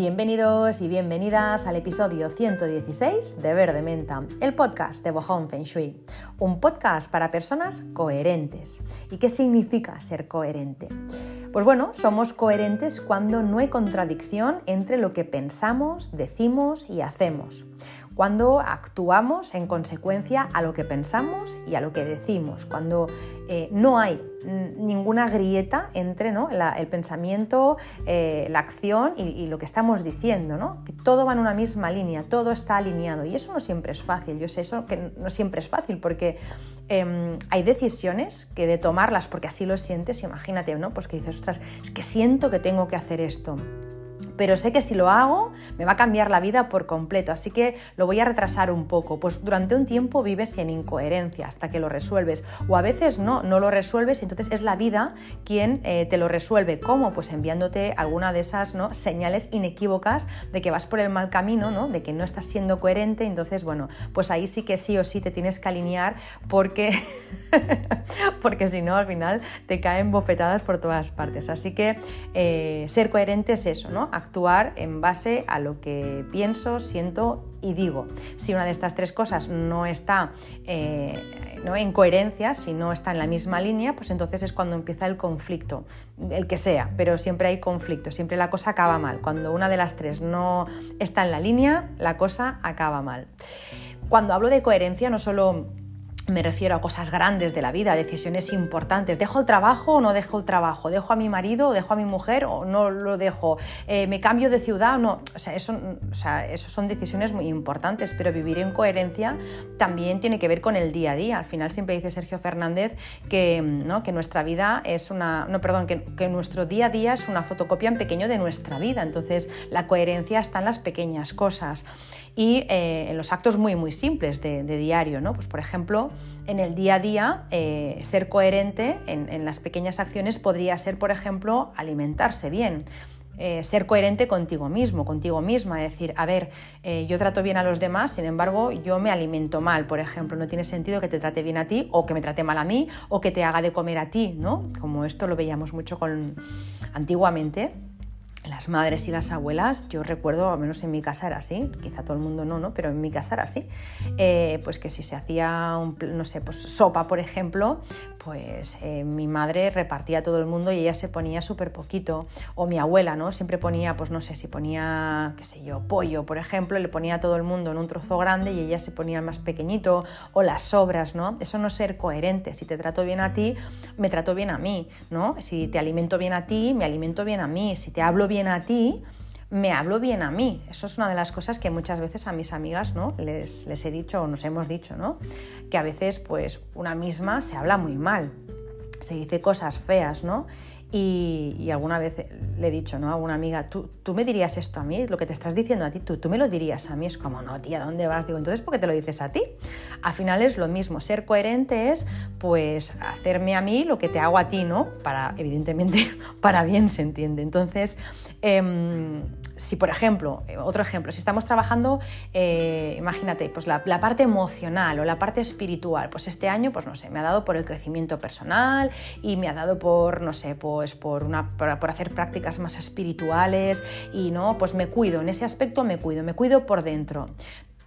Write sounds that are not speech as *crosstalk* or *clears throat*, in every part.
Bienvenidos y bienvenidas al episodio 116 de Verde Menta, el podcast de Bohong Feng Shui, un podcast para personas coherentes. ¿Y qué significa ser coherente? Pues bueno, somos coherentes cuando no hay contradicción entre lo que pensamos, decimos y hacemos cuando actuamos en consecuencia a lo que pensamos y a lo que decimos, cuando eh, no hay ninguna grieta entre el pensamiento, eh, la acción y, lo que estamos diciendo, ¿no? que todo va en una misma línea, todo está alineado y eso no siempre es fácil, yo sé eso que no siempre es fácil porque em, hay decisiones que de tomarlas porque así lo sientes, imagínate, ¿no? pues que dices, ostras, es que siento que tengo que hacer esto pero sé que si lo hago me va a cambiar la vida por completo, así que lo voy a retrasar un poco. Pues durante un tiempo vives en incoherencia hasta que lo resuelves, o a veces no, no lo resuelves y entonces es la vida quien eh, te lo resuelve. ¿Cómo? Pues enviándote alguna de esas ¿no? señales inequívocas de que vas por el mal camino, ¿no? de que no estás siendo coherente, entonces bueno, pues ahí sí que sí o sí te tienes que alinear porque, *laughs* porque si no al final te caen bofetadas por todas partes. Así que eh, ser coherente es eso, ¿no? Actuar en base a lo que pienso, siento y digo. Si una de estas tres cosas no está eh, ¿no? en coherencia, si no está en la misma línea, pues entonces es cuando empieza el conflicto, el que sea, pero siempre hay conflicto, siempre la cosa acaba mal. Cuando una de las tres no está en la línea, la cosa acaba mal. Cuando hablo de coherencia, no solo me refiero a cosas grandes de la vida, decisiones importantes. ¿Dejo el trabajo o no dejo el trabajo? ¿Dejo a mi marido o dejo a mi mujer o no lo dejo? Eh, ¿Me cambio de ciudad o no? O sea, eso, son decisiones muy importantes, pero vivir en coherencia también tiene que ver con el día a día. Al final siempre dice Sergio Fernández que, ¿no? que nuestra vida es una... No, perdón, que, que, nuestro día a día es una fotocopia en pequeño de nuestra vida. Entonces, la coherencia está en las pequeñas cosas y eh, en los actos muy, muy simples de, diario, ¿no? Pues, por ejemplo, en el día a día, eh, ser coherente en, las pequeñas acciones podría ser, por ejemplo, alimentarse bien. Eh, ser coherente contigo mismo, contigo misma, es decir, a ver, yo trato bien a los demás, sin embargo, yo me alimento mal, por ejemplo, no tiene sentido que te trate bien a ti o que me trate mal a mí o que te haga de comer a ti, ¿no? Como esto lo veíamos mucho con antiguamente, las madres y las abuelas, yo recuerdo, al menos en mi casa era así, quizá todo el mundo no, ¿no? pero en mi casa era así, eh, pues que si se hacía, un, no sé, pues sopa, por ejemplo, pues eh, mi madre repartía a todo el mundo y ella se ponía súper poquito, o mi abuela, ¿no? Siempre ponía, pues no sé, si ponía, qué sé yo, pollo, por ejemplo, le ponía a todo el mundo en un trozo grande y ella se ponía el más pequeñito, o las sobras, ¿no? Eso no es ser coherente, si te trato bien a ti, me trato bien a mí, ¿no? Si te alimento bien a ti, me alimento bien a mí, si te hablo bien a ti, me hablo bien a mí. Eso es una de las cosas que muchas veces a mis amigas ¿no? les, les he dicho o nos hemos dicho, ¿no? que a veces pues una misma se habla muy mal, se dice cosas feas, ¿no? Y, alguna vez le he dicho ¿no? a una amiga, ¿tú, ¿tú me dirías esto a mí? Lo que te estás diciendo a ti, ¿tú, tú me lo dirías a mí. Es como, no, tía, ¿dónde vas? Digo, entonces, ¿por qué te lo dices a ti? Al final es lo mismo. Ser coherente es, pues, hacerme a mí lo que te hago a ti, ¿no? Para, evidentemente, *laughs* para bien se entiende. Entonces, em, si por ejemplo, eh, otro ejemplo, si estamos trabajando, eh, imagínate, pues la, parte emocional o la parte espiritual, pues este año, pues no sé, me ha dado por el crecimiento personal y me ha dado por, no sé, pues por, una, por, hacer prácticas más espirituales y no, pues me cuido, en ese aspecto me cuido, me cuido por dentro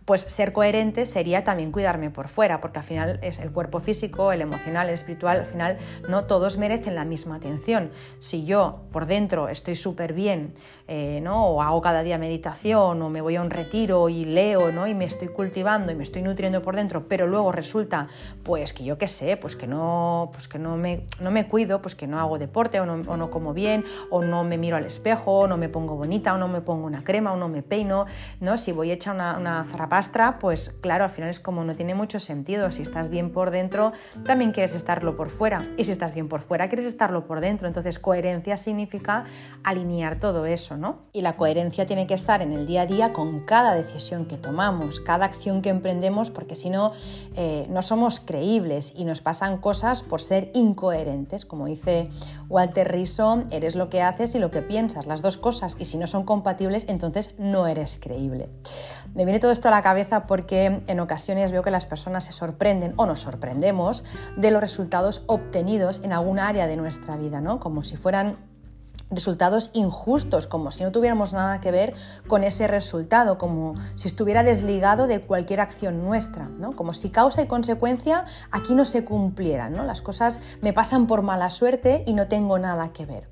pues ser coherente sería también cuidarme por fuera, porque al final es el cuerpo físico, el emocional, el espiritual, al final no todos merecen la misma atención. Si yo por dentro estoy súper bien, eh, ¿no? o hago cada día meditación, o me voy a un retiro y leo, ¿no? y me estoy cultivando y me estoy nutriendo por dentro, pero luego resulta, pues que yo qué sé, pues que no, pues que no me, no me cuido, pues que no hago deporte, o no, o no como bien, o no me miro al espejo, o no me pongo bonita, o no me pongo una crema, o no me peino, ¿no? si voy hecha una, una pues claro, al final es como no tiene mucho sentido. Si estás bien por dentro, también quieres estarlo por fuera. Y si estás bien por fuera, quieres estarlo por dentro. Entonces, coherencia significa alinear todo eso, ¿no? Y la coherencia tiene que estar en el día a día con cada decisión que tomamos, cada acción que emprendemos, porque si no, eh, no somos creíbles y nos pasan cosas por ser incoherentes. Como dice Walter Rizzo, eres lo que haces y lo que piensas, las dos cosas. Y si no son compatibles, entonces no eres creíble. Me viene todo esto a la cabeza porque en ocasiones veo que las personas se sorprenden o nos sorprendemos de los resultados obtenidos en alguna área de nuestra vida, ¿no? Como si fueran resultados injustos, como si no tuviéramos nada que ver con ese resultado, como si estuviera desligado de cualquier acción nuestra, ¿no? como si causa y consecuencia aquí no se cumplieran, ¿no? las cosas me pasan por mala suerte y no tengo nada que ver.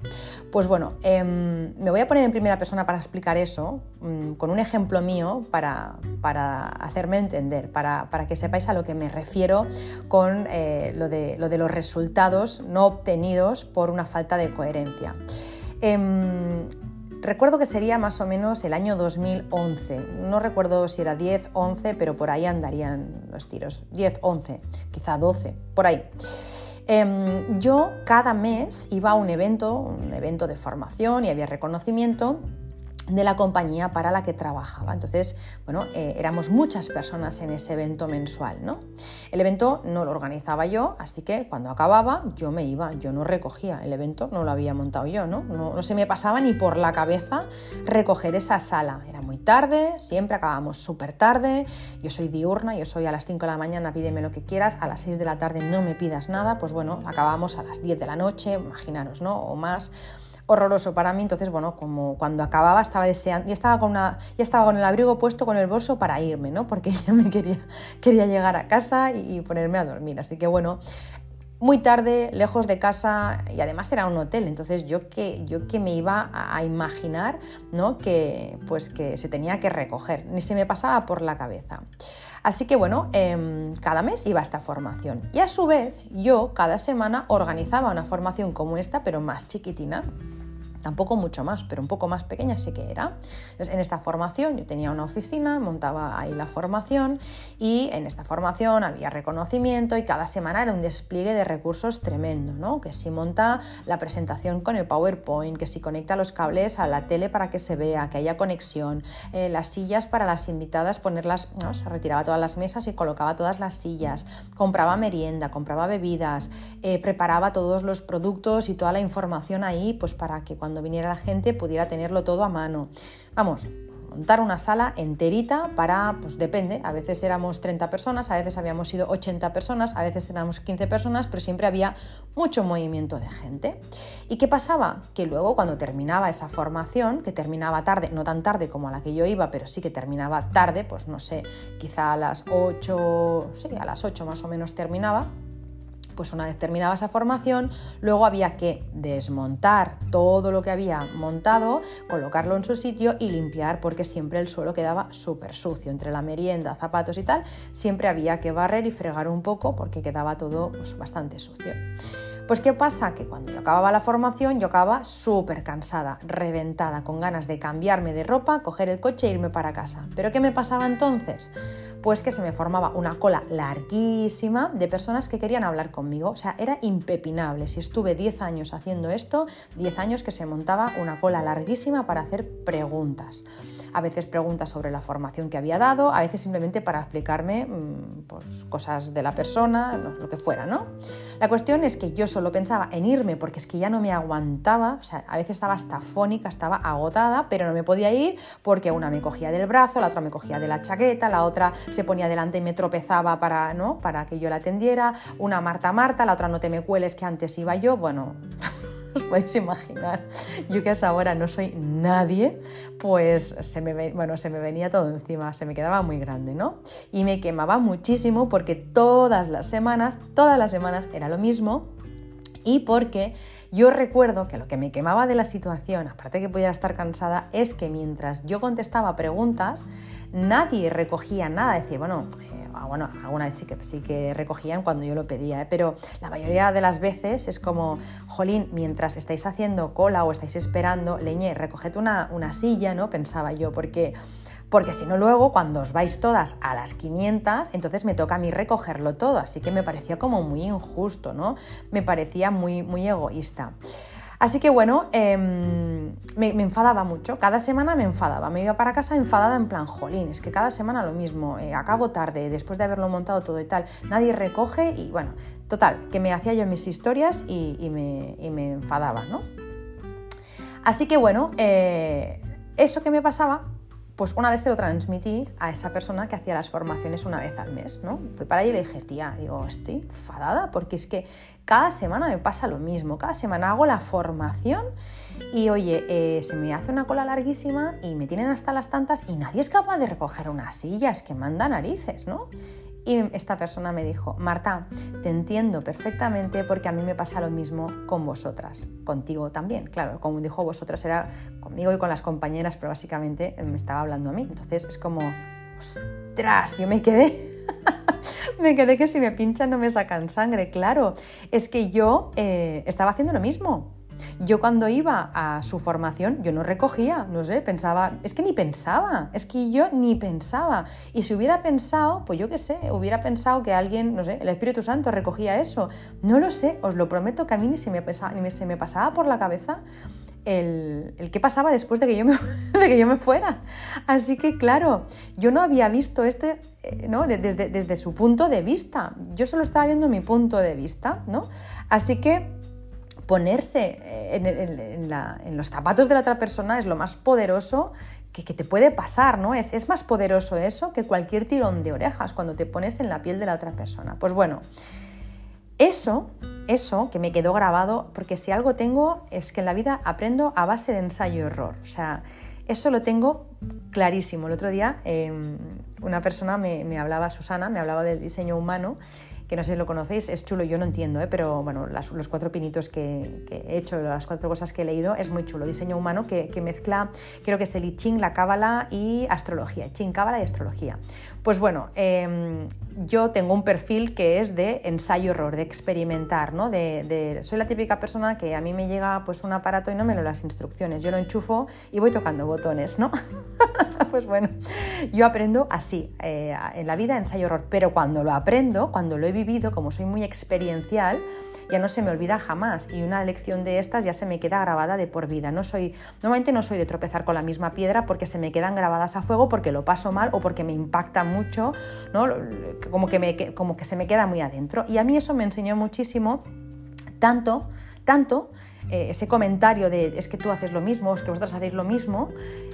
Pues bueno, em, me voy a poner en primera persona para explicar eso, mm, con un ejemplo mío para, para hacerme entender, para, para, que sepáis a lo que me refiero con eh, lo, de, lo de los resultados no obtenidos por una falta de coherencia. Em, recuerdo que sería más o menos el año 2011. No recuerdo si era 10, 11, pero por ahí andarían los tiros. 10, 11, quizá 12, por ahí. Em, yo cada mes iba a un evento, un evento de formación y había reconocimiento de la compañía para la que trabajaba. Entonces, bueno, eh, éramos muchas personas en ese evento mensual, ¿no? El evento no lo organizaba yo, así que cuando acababa yo me iba, yo no recogía el evento, no lo había montado yo, ¿no? No, se me pasaba ni por la cabeza recoger esa sala. Era muy tarde, siempre acabábamos súper tarde, yo soy diurna, yo soy a las 5 de la mañana, pídeme lo que quieras, a las 6 de la tarde no me pidas nada, pues bueno, acabamos a las 10 de la noche, imaginaros, ¿no? O más horroroso para mí. Entonces, bueno, como cuando acababa estaba deseando, ya estaba con, una, ya estaba con el abrigo puesto con el bolso para irme, ¿no? Porque *laughs* ya me quería, quería llegar a casa y, ponerme a dormir. Así que bueno, muy tarde, lejos de casa y además era un hotel, entonces yo que, yo que me iba a, imaginar ¿no? que, pues que se tenía que recoger, ni se me pasaba por la cabeza. Así que bueno, em, cada mes iba esta formación y a su vez yo cada semana organizaba una formación como esta, pero más chiquitina tampoco mucho más, pero un poco más pequeña sí que era. en esta formación yo tenía una oficina, montaba ahí la formación y en esta formación había reconocimiento y cada semana era un despliegue de recursos tremendo, ¿no? Que si monta la presentación con el PowerPoint, que si conecta los cables a la tele para que se vea, que haya conexión, eh, las sillas para las invitadas, ponerlas, ¿no? se retiraba todas las mesas y colocaba todas las sillas, compraba merienda, compraba bebidas, eh, preparaba todos los productos y toda la información ahí, pues para que cuando cuando viniera la gente pudiera tenerlo todo a mano. Vamos, montar una sala enterita para, pues depende, a veces éramos 30 personas, a veces habíamos sido 80 personas, a veces éramos 15 personas, pero siempre había mucho movimiento de gente. ¿Y qué pasaba? Que luego cuando terminaba esa formación, que terminaba tarde, no tan tarde como a la que yo iba, pero sí que terminaba tarde, pues no sé, quizá a las 8, sí, a las 8 más o menos terminaba, pues una vez terminaba esa formación, luego había que desmontar todo lo que había montado, colocarlo en su sitio y limpiar porque siempre el suelo quedaba súper sucio. Entre la merienda, zapatos y tal, siempre había que barrer y fregar un poco porque quedaba todo pues, bastante sucio. Pues ¿qué pasa? Que cuando yo acababa la formación yo acababa súper cansada, reventada, con ganas de cambiarme de ropa, coger el coche e irme para casa. ¿Pero qué me pasaba entonces? Pues que se me formaba una cola larguísima de personas que querían hablar conmigo. O sea, era impepinable. Si estuve 10 años haciendo esto, 10 años que se montaba una cola larguísima para hacer preguntas a veces preguntas sobre la formación que había dado, a veces simplemente para explicarme mm, pues, cosas de la persona, lo que fuera, ¿no? La cuestión es que yo solo pensaba en irme porque es que ya no me aguantaba, o sea, a veces estaba hasta fónica, estaba agotada, pero no me podía ir porque una me cogía del brazo, la otra me cogía de la chaqueta, la otra se ponía delante y me tropezaba para, ¿no? para que yo la atendiera, una Marta Marta, la otra no te me cueles que antes iba yo, bueno... *laughs* *laughs* os podéis imaginar. Yo que a esa hora no soy nadie, pues se me, bueno, se me venía todo encima, se me quedaba muy grande, ¿no? Y me quemaba muchísimo porque todas las semanas, todas las semanas era lo mismo y porque yo recuerdo que lo que me quemaba de la situación, aparte de que pudiera estar cansada, es que mientras yo contestaba preguntas, nadie recogía nada. Decía, bueno, bueno, alguna vez sí que, sí que recogían cuando yo lo pedía, ¿eh? pero la mayoría de las veces es como, jolín, mientras estáis haciendo cola o estáis esperando, leñe, recoged una, una silla, ¿no? Pensaba yo, porque porque si no luego cuando os vais todas a las 500, entonces me toca a mí recogerlo todo, así que me parecía como muy injusto, ¿no? Me parecía muy, muy egoísta. Así que bueno, em, me, enfadaba mucho, cada semana me enfadaba, me iba para casa enfadada en plan, jolín, es que cada semana lo mismo, eh, acabo tarde, después de haberlo montado todo y tal, nadie recoge y bueno, total, que me hacía yo mis historias y, me, enfadaba, ¿no? Así que bueno, eh, eso que me pasaba pues una vez se lo transmití a esa persona que hacía las formaciones una vez al mes, ¿no? Fui para ahí y le dije, tía, digo, estoy enfadada porque es que cada semana me pasa lo mismo, cada semana hago la formación y oye, eh, se me hace una cola larguísima y me tienen hasta las tantas y nadie es capaz de recoger unas sillas que manda narices, ¿no? Y esta persona me dijo, Marta, te entiendo perfectamente porque a mí me pasa lo mismo con vosotras, contigo también, claro, como dijo vosotras era conmigo y con las compañeras, pero básicamente me estaba hablando a mí. Entonces es como, ostras, yo me quedé, *laughs* me quedé que si me pinchan no me sacan sangre, claro, es que yo eh, estaba haciendo lo mismo. Yo cuando iba a su formación, yo no recogía, no sé, pensaba, es que ni pensaba, es que yo ni pensaba. Y si hubiera pensado, pues yo qué sé, hubiera pensado que alguien, no sé, el Espíritu Santo recogía eso. No lo sé, os lo prometo que a mí ni se me, ni se me pasaba por la cabeza el, el, qué pasaba después de que, yo me, *laughs* de que yo me fuera. Así que claro, yo no había visto este, eh, ¿no? Desde, desde su punto de vista. Yo solo estaba viendo mi punto de vista, ¿no? Así que ponerse eh, en, los zapatos de la otra persona es lo más poderoso que, te puede pasar, ¿no? Es, más poderoso eso que cualquier tirón de orejas cuando te pones en la piel de la otra persona. Pues bueno, eso, eso que me quedó grabado, porque si algo tengo es que en la vida aprendo a base de ensayo-error. O sea, eso lo tengo clarísimo. El otro día em, una persona me hablaba, Susana, me hablaba del diseño humano que no sé si lo conocéis, es chulo, yo no entiendo, ¿eh? pero bueno, los cuatro pinitos que, he hecho, las cuatro cosas que he leído, es muy chulo. Diseño humano que, mezcla, creo que es el I Ching, la cábala y astrología. Ching, cábala y astrología. Pues bueno, em, yo tengo un perfil que es de ensayo-error, de experimentar, ¿no? De, soy la típica persona que a mí me llega pues, un aparato y no me lo las instrucciones. Yo lo enchufo y voy tocando botones, ¿no? *laughs* pues bueno, yo aprendo así, eh, en la vida ensayo-error, pero cuando lo aprendo, cuando lo he vivido, como soy muy experiencial, ya no se me olvida jamás y una lección de estas ya se me queda grabada de por vida. No soy, normalmente no soy de tropezar con la misma piedra porque se me quedan grabadas a fuego, porque lo paso mal o porque me impacta mucho, ¿no? como, que me, como que se me queda muy adentro. Y a mí eso me enseñó muchísimo, tanto, tanto eh, ese comentario de es que tú haces lo mismo, es que vosotros hacéis lo mismo,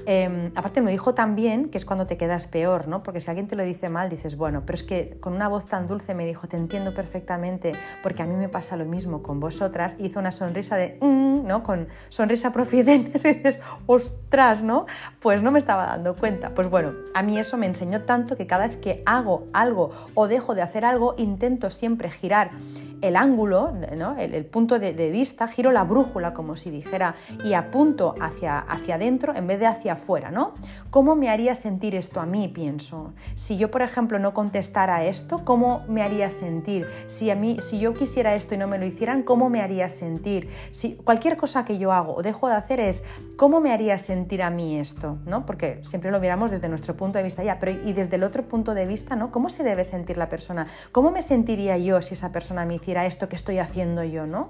em, aparte me dijo también que es cuando te quedas peor, ¿no? Porque si alguien te lo dice mal, dices, bueno, pero es que con una voz tan dulce me dijo, te entiendo perfectamente, porque a mí me pasa lo mismo con vosotras, hizo una sonrisa de, mm", ¿no? Con sonrisa profidente, y *laughs* dices, ostras, ¿no? Pues no me estaba dando cuenta. Pues bueno, a mí eso me enseñó tanto que cada vez que hago algo o dejo de hacer algo, intento siempre girar el ángulo, el, punto de, vista, giro la brújula como si dijera y apunto hacia, hacia adentro en vez de hacia afuera, ¿no? ¿Cómo me haría sentir esto a mí, pienso? Si yo, por ejemplo, no contestara esto, ¿cómo me haría sentir? Si, a mí, si yo quisiera esto y no me lo hicieran, ¿cómo me haría sentir? Si cualquier cosa que yo hago o dejo de hacer es, ¿cómo me haría sentir a mí esto? ¿no? Porque siempre lo miramos desde nuestro punto de vista ya, pero y desde el otro punto de vista, ¿no? ¿Cómo se debe sentir la persona? ¿Cómo me sentiría yo si esa persona me hiciera esto que estoy haciendo yo, ¿no?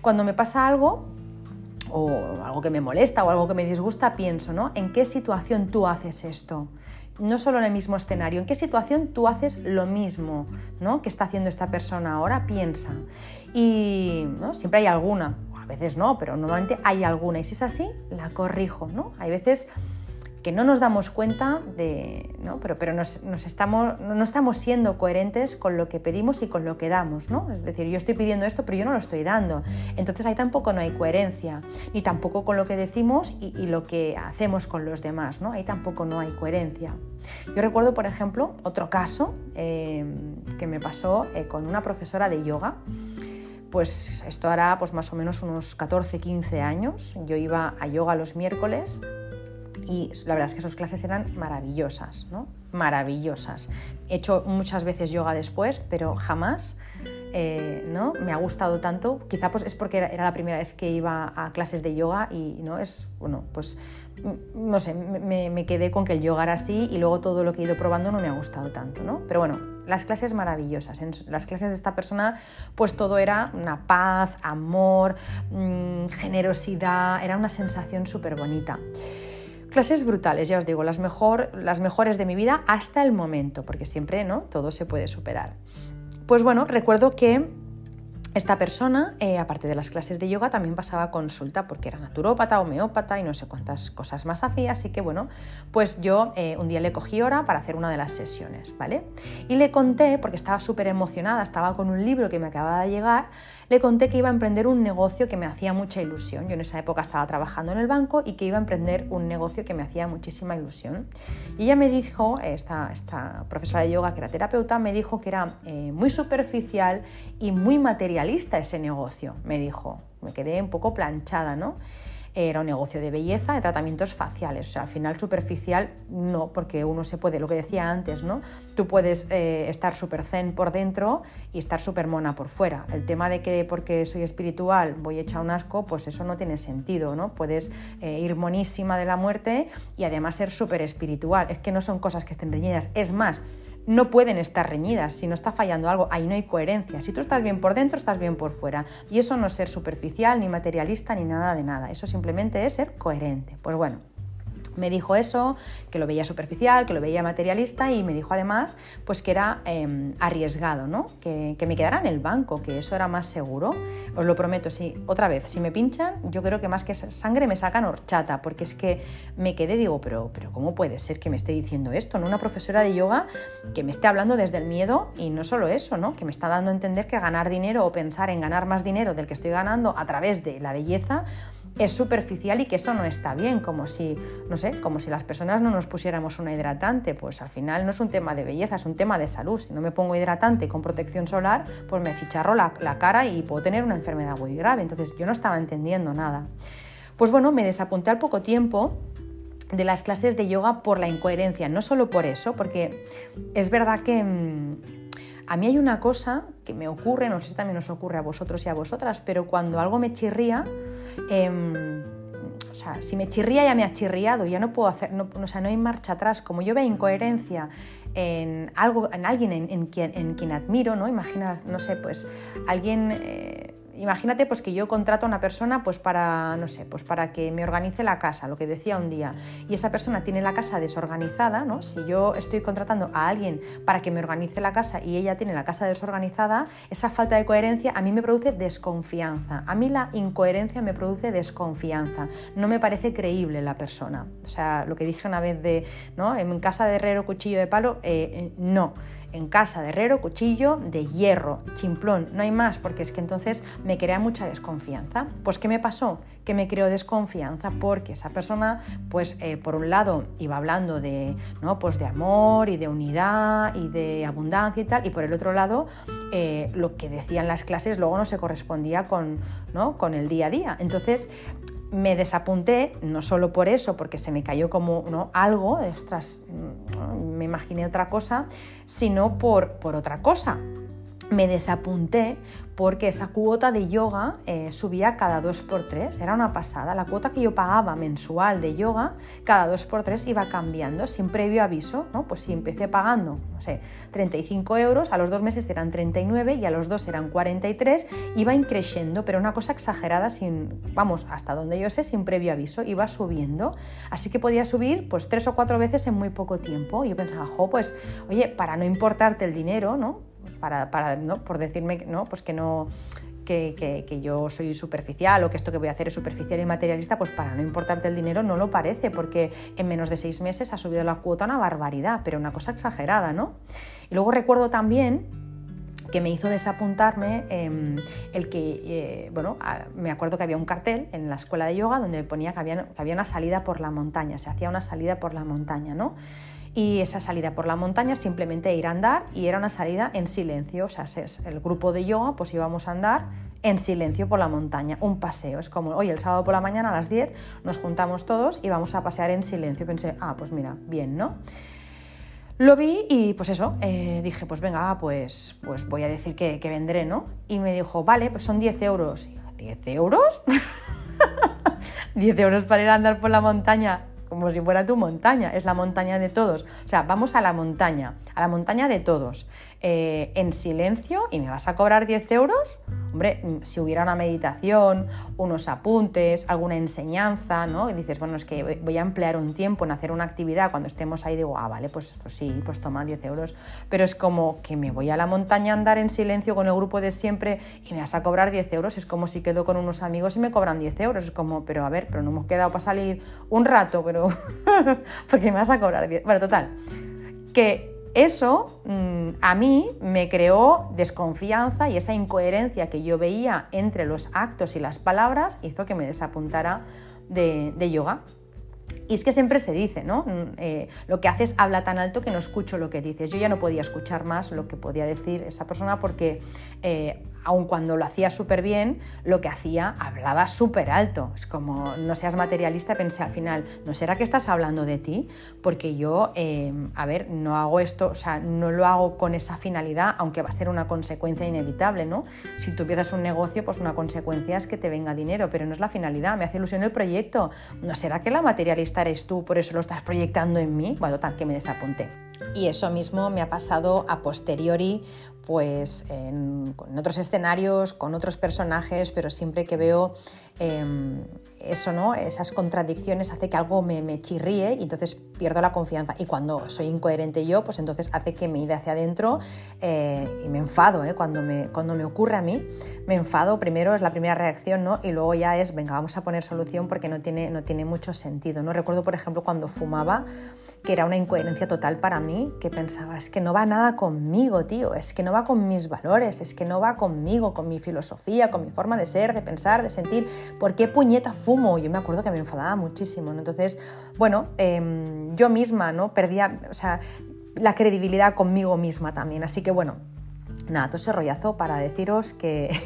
Cuando me pasa algo, o algo que me molesta o algo que me disgusta, pienso, ¿no? ¿En qué situación tú haces esto? No solo en el mismo escenario, ¿en qué situación tú haces lo mismo, ¿no? Que está haciendo esta persona ahora? Piensa. Y siempre hay alguna, a veces no, pero normalmente hay alguna. Y si es así, la corrijo, ¿no? Hay veces que no nos damos cuenta de, ¿no? pero, pero nos, estamos, no estamos siendo coherentes con lo que pedimos y con lo que damos. ¿no? Es decir, yo estoy pidiendo esto, pero yo no lo estoy dando. Entonces ahí tampoco no hay coherencia, ni tampoco con lo que decimos y, lo que hacemos con los demás. ¿no? Ahí tampoco no hay coherencia. Yo recuerdo, por ejemplo, otro caso eh, que me pasó eh, con una profesora de yoga pues esto hará pues más o menos unos 14, 15 años. Yo iba a yoga los miércoles y la verdad es que sus clases eran maravillosas, ¿no? Maravillosas. He hecho muchas veces yoga después, pero jamás eh, ¿no? me ha gustado tanto. Quizá pues es porque era, la primera vez que iba a clases de yoga y no es, bueno, pues mm, no sé, me, quedé con que el yoga era así y luego todo lo que he ido probando no me ha gustado tanto, ¿no? Pero bueno, las clases maravillosas. En las clases de esta persona, pues todo era una paz, amor, mm, generosidad, era una sensación súper bonita. Clases brutales, ya os digo, las, mejor, las mejores de mi vida hasta el momento, porque siempre ¿no? todo se puede superar. Pues bueno, recuerdo que esta persona, eh, aparte de las clases de yoga, también pasaba consulta porque era naturópata, homeópata y no sé cuántas cosas más hacía. Así que bueno, pues yo eh, un día le cogí hora para hacer una de las sesiones, ¿vale? Y le conté, porque estaba súper emocionada, estaba con un libro que me acababa de llegar, le conté que iba a emprender un negocio que me hacía mucha ilusión. Yo en esa época estaba trabajando en el banco y que iba a emprender un negocio que me hacía muchísima ilusión. Y ella me dijo, esta, esta profesora de yoga que era terapeuta, me dijo que era eh, muy superficial y muy materialista ese negocio, me dijo. Me quedé un poco planchada, ¿no? era un negocio de belleza, de tratamientos faciales. O sea, al final superficial no, porque uno se puede, lo que decía antes, ¿no? Tú puedes eh, estar súper zen por dentro y estar súper mona por fuera. El tema de que porque soy espiritual voy hecha un asco, pues eso no tiene sentido, ¿no? Puedes eh, ir monísima de la muerte y además ser súper espiritual. Es que no son cosas que estén reñidas. Es más, no pueden estar reñidas, si no está fallando algo, ahí no hay coherencia. Si tú estás bien por dentro, estás bien por fuera. Y eso no es ser superficial, ni materialista, ni nada de nada. Eso simplemente es ser coherente. Pues bueno, me dijo eso, que lo veía superficial, que lo veía materialista y me dijo además pues que era em, arriesgado, ¿no? Que, me quedara en el banco, que eso era más seguro. Os lo prometo, sí, otra vez, si me pinchan, yo creo que más que sangre me sacan horchata, porque es que me quedé, digo, pero, pero ¿cómo puede ser que me esté diciendo esto? ¿no? Una profesora de yoga que me esté hablando desde el miedo y no solo eso, ¿no? Que me está dando a entender que ganar dinero o pensar en ganar más dinero del que estoy ganando a través de la belleza es superficial y que eso no está bien, como si, no sé, como si las personas no nos pusiéramos una hidratante, pues al final no es un tema de belleza, es un tema de salud. Si no me pongo hidratante con protección solar, pues me achicharro la, la cara y puedo tener una enfermedad muy grave. Entonces yo no estaba entendiendo nada. Pues bueno, me desapunté al poco tiempo de las clases de yoga por la incoherencia, no solo por eso, porque es verdad que mm, a mí hay una cosa que me ocurre, no sé si también os ocurre a vosotros y a vosotras, pero cuando algo me chirría, em, o sea, si me chirría ya me ha chirriado, ya no puedo hacer, no, o sea, no hay marcha atrás. Como yo veo incoherencia en algo, en alguien en, quien, en quien admiro, ¿no? Imagina, no sé, pues alguien eh, imagínate pues que yo contrato a una persona pues para, no sé, pues para que me organice la casa, lo que decía un día, y esa persona tiene la casa desorganizada, ¿no? Si yo estoy contratando a alguien para que me organice la casa y ella tiene la casa desorganizada, esa falta de coherencia a mí me produce desconfianza. A mí la incoherencia me produce desconfianza. No me parece creíble la persona. O sea, lo que dije una vez de, ¿no? En casa de herrero, cuchillo de palo, eh, eh, no en casa de herrero, cuchillo de hierro, chimplón, no hay más, porque es que entonces me crea mucha desconfianza. Pues ¿qué me pasó? Que me creó desconfianza porque esa persona, pues eh, por un lado iba hablando de, ¿no? pues de amor y de unidad y de abundancia y tal, y por el otro lado eh, lo que decían las clases luego no se correspondía con, ¿no? con el día a día. Entonces me desapunté, no solo por eso, porque se me cayó como ¿no? algo, ostras, me imaginé otra cosa, sino por, por otra cosa. Me desapunté porque esa cuota de yoga eh, subía cada 2x3, era una pasada. La cuota que yo pagaba mensual de yoga, cada 2x3 iba cambiando sin previo aviso, ¿no? Pues si empecé pagando, no sé, 35 euros, a los dos meses eran 39 y a los dos eran 43, iba increciendo, pero una cosa exagerada sin, vamos, hasta donde yo sé, sin previo aviso, iba subiendo. Así que podía subir pues tres o cuatro veces en muy poco tiempo. Yo pensaba, jo, pues, oye, para no importarte el dinero, ¿no? Para, ¿no? por decirme ¿no? Pues que no que, que, yo soy superficial o que esto que voy a hacer es superficial y materialista, pues para no importarte el dinero no lo parece, porque en menos de seis meses ha subido la cuota una barbaridad, pero una cosa exagerada, ¿no? Y luego recuerdo también que me hizo desapuntarme em, el que, eh, bueno, me acuerdo que había un cartel en la escuela de yoga donde ponía que había, que había una salida por la montaña, se hacía una salida por la montaña, ¿no? Y esa salida por la montaña simplemente ir a andar y era una salida en silencio, o sea, el grupo de yoga pues íbamos a andar en silencio por la montaña, un paseo, es como hoy el sábado por la mañana a las 10 nos juntamos todos y vamos a pasear en silencio, pensé, ah, pues mira, bien, ¿no? Lo vi y pues eso, eh, dije, pues venga, pues, pues voy a decir que, vendré, ¿no? Y me dijo, vale, pues son 10 euros. Y dije, ¿10 euros? *laughs* ¿10 euros para ir a andar por la montaña? Como si fuera tu montaña, es la montaña de todos. O sea, vamos a la montaña, a la montaña de todos, eh, en silencio y me vas a cobrar 10 euros. hombre, mm, si hubiera una meditación, unos apuntes, alguna enseñanza, ¿no? Y dices, bueno, es que voy a emplear un tiempo en hacer una actividad, cuando estemos ahí digo, ah, vale, pues, pues sí, pues toma 10 euros, pero es como que me voy a la montaña a andar en silencio con el grupo de siempre y me vas a cobrar 10 euros, es como si quedo con unos amigos y me cobran 10 euros, es como, pero a ver, pero no hemos quedado para salir un rato, pero *laughs* porque me vas a cobrar 10. Bueno, total, que eso mm, a mí me creó desconfianza y esa incoherencia que yo veía entre los actos y las palabras hizo que me desapuntara de, de yoga. Y es que siempre se dice, ¿no? Mm, eh, lo que haces habla tan alto que no escucho lo que dices. Yo ya no podía escuchar más lo que podía decir esa persona porque eh, aun cuando lo hacía súper bien, lo que hacía hablaba súper alto. Es como, no seas materialista, pensé al final, ¿no será que estás hablando de ti? Porque yo, eh, a ver, no hago esto, o sea, no lo hago con esa finalidad, aunque va a ser una consecuencia inevitable, ¿no? Si tú empiezas un negocio, pues una consecuencia es que te venga dinero, pero no es la finalidad, me hace ilusión el proyecto. ¿No será que la materialista eres tú, por eso lo estás proyectando en mí? Bueno, tal que me desapunté. Y eso mismo me ha pasado a posteriori, pues en, otros escenarios, con otros personajes, pero siempre que veo em, eso, ¿no? Esas contradicciones hace que algo me, me, chirríe y entonces pierdo la confianza. Y cuando soy incoherente yo, pues entonces hace que me iré hacia adentro eh, y me enfado, ¿eh? Cuando me, cuando me ocurre a mí, me enfado, primero es la primera reacción, ¿no? Y luego ya es, venga, vamos a poner solución porque no tiene, no tiene mucho sentido, ¿no? Recuerdo, por ejemplo, cuando fumaba, que era una incoherencia total para mí, que pensaba, es que no va nada conmigo, tío, es que no va con mis valores, es que no va conmigo, con mi filosofía, con mi forma de ser, de pensar, de sentir, ¿por qué puñeta fumo? Yo me acuerdo que me enfadaba muchísimo, Entonces, bueno, em, yo misma, ¿no? Perdía, o sea, la credibilidad conmigo misma también, así que bueno, Nada, todo ese rollazo para deciros que,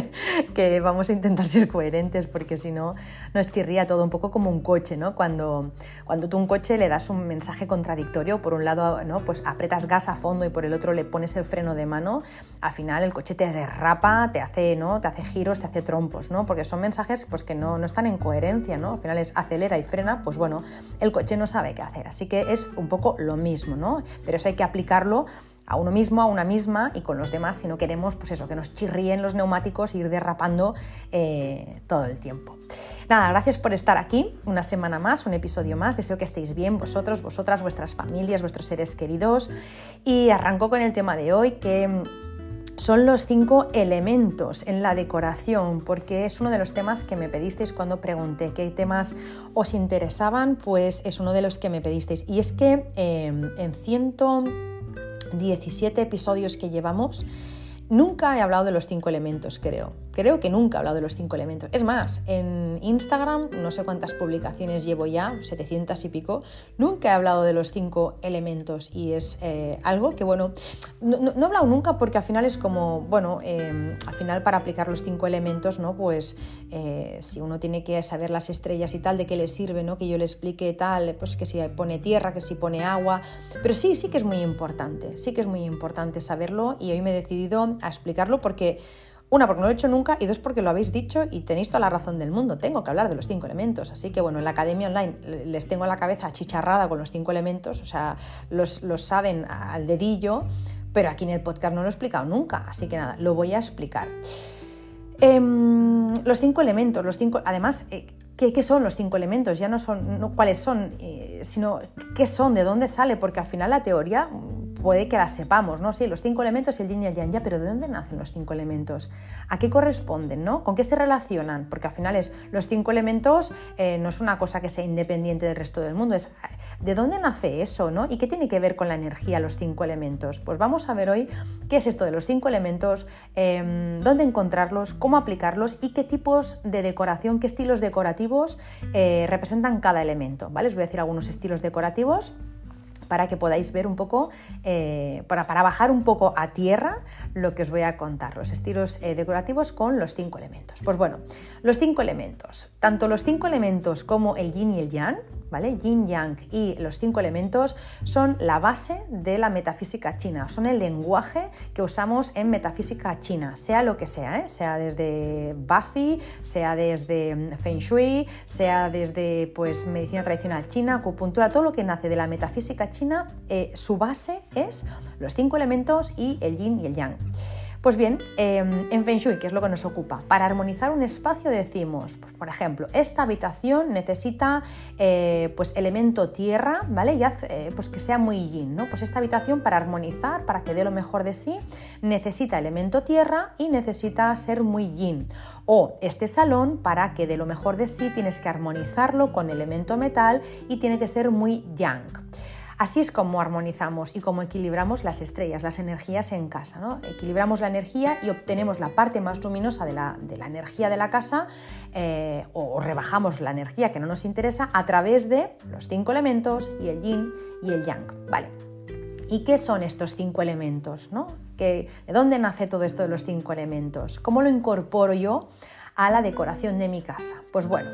*laughs* que vamos a intentar ser coherentes porque si no nos chirría todo un poco como un coche, ¿no? Cuando, cuando tú un coche le das un mensaje contradictorio, por un lado ¿no? pues apretas gas a fondo y por el otro le pones el freno de mano, al final el coche te derrapa, te hace, ¿no? te hace giros, te hace trompos, ¿no? porque son mensajes pues, que no, no están en coherencia, ¿no? al final es acelera y frena, pues bueno, el coche no sabe qué hacer, así que es un poco lo mismo, ¿no? pero eso hay que aplicarlo a uno mismo, a una misma y con los demás si no queremos pues eso, que nos chirríen los neumáticos e ir derrapando eh, todo el tiempo. Nada, gracias por estar aquí una semana más, un episodio más. Deseo que estéis bien vosotros, vosotras, vuestras familias, vuestros seres queridos. Y arranco con el tema de hoy que son los cinco elementos en la decoración, porque es uno de los temas que me pedisteis cuando pregunté qué temas os interesaban, pues es uno de los que me pedisteis. Y es que eh, en ciento 17 episodios que llevamos, nunca he hablado de los cinco elementos, creo. Creo que nunca he hablado de los cinco elementos. Es más, en Instagram, no sé cuántas publicaciones llevo ya, 700 y pico, nunca he hablado de los cinco elementos y es eh, algo que, bueno, no, he hablado nunca porque al final es como, bueno, em, al final para aplicar los cinco elementos, ¿no? Pues eh, si uno tiene que saber las estrellas y tal, de qué le sirve, ¿no? Que yo le explique tal, pues que si pone tierra, que si pone agua, pero sí, sí que es muy importante, sí que es muy importante saberlo y hoy me he decidido a explicarlo porque una, porque no lo he hecho nunca y dos, porque lo habéis dicho y tenéis toda la razón del mundo. Tengo que hablar de los cinco elementos. Así que bueno, en la academia online les tengo la cabeza achicharrada con los cinco elementos, o sea, los, saben al dedillo, pero aquí en el podcast no lo he explicado nunca. Así que nada, lo voy a explicar. Em, los cinco elementos, los cinco, además, eh, ¿qué, son los cinco elementos? Ya no son no cuáles son, eh, sino qué son, de dónde sale, porque al final la teoría puede que las sepamos, ¿no? Sí, los cinco elementos y el yin y el yang, ya, pero ¿de dónde nacen los cinco elementos? ¿A qué corresponden, no? ¿Con qué se relacionan? Porque al final es, los cinco elementos eh, no es una cosa que sea independiente del resto del mundo, es ¿de dónde nace eso, no? ¿Y qué tiene que ver con la energía los cinco elementos? Pues vamos a ver hoy qué es esto de los cinco elementos, em, dónde encontrarlos, cómo aplicarlos y qué tipos de decoración, qué estilos decorativos eh, representan cada elemento, ¿vale? Os voy a decir algunos estilos decorativos para que podáis ver un poco, eh, para, para, bajar un poco a tierra lo que os voy a contar, los estilos eh, decorativos con los cinco elementos. Pues bueno, los cinco elementos, tanto los cinco elementos como el yin y el yang, ¿vale? Yin Yang y los cinco elementos son la base de la metafísica china, son el lenguaje que usamos en metafísica china, sea lo que sea, ¿eh? sea desde Bazi, sea desde mm, Feng Shui, sea desde pues, medicina tradicional china, acupuntura, todo lo que nace de la metafísica china, eh, su base es los cinco elementos y el yin y el yang. Pues bien, em, en Feng Shui, que es lo que nos ocupa, para armonizar un espacio decimos, pues por ejemplo, esta habitación necesita eh, pues elemento tierra, ¿vale? Y eh, pues que sea muy yin, ¿no? Pues esta habitación para armonizar, para que dé lo mejor de sí, necesita elemento tierra y necesita ser muy yin. O este salón, para que dé lo mejor de sí, tienes que armonizarlo con elemento metal y tiene que ser muy yang. Así es como armonizamos y como equilibramos las estrellas, las energías en casa. ¿no? Equilibramos la energía y obtenemos la parte más luminosa de la, energía de la casa eh, o rebajamos la energía que no nos interesa a través de los cinco elementos y el yin y el yang. Vale. ¿Y qué son estos cinco elementos? ¿no? ¿De dónde nace todo esto de los cinco elementos? ¿Cómo lo incorporo yo a la decoración de mi casa? Pues bueno,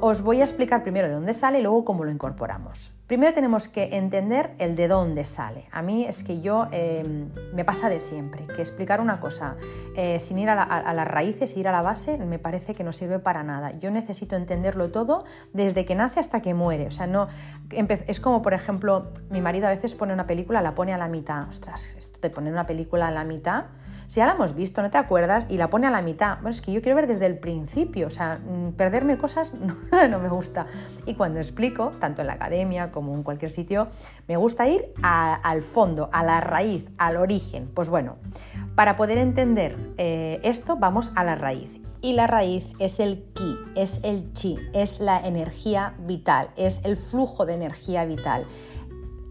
os voy a explicar primero de dónde sale y luego cómo lo incorporamos. Primero tenemos que entender el de dónde sale. A mí es que yo em, me pasa de siempre, que explicar una cosa eh, sin ir a, las raíces, ir a la base, me parece que no sirve para nada. Yo necesito entenderlo todo desde que nace hasta que muere. O sea, no es como, por ejemplo, mi marido a veces pone una película, la pone a la mitad. Ostras, esto te pone una película a la mitad si ya la hemos visto, no te acuerdas, y la pone a la mitad, bueno, es que yo quiero ver desde el principio, o sea, mm, perderme cosas *laughs* no, me gusta. Y cuando explico, tanto en la academia como en cualquier sitio, me gusta ir al fondo, a la raíz, al origen. Pues bueno, para poder entender eh, esto, vamos a la raíz. Y la raíz es el ki, es el chi, es la energía vital, es el flujo de energía vital.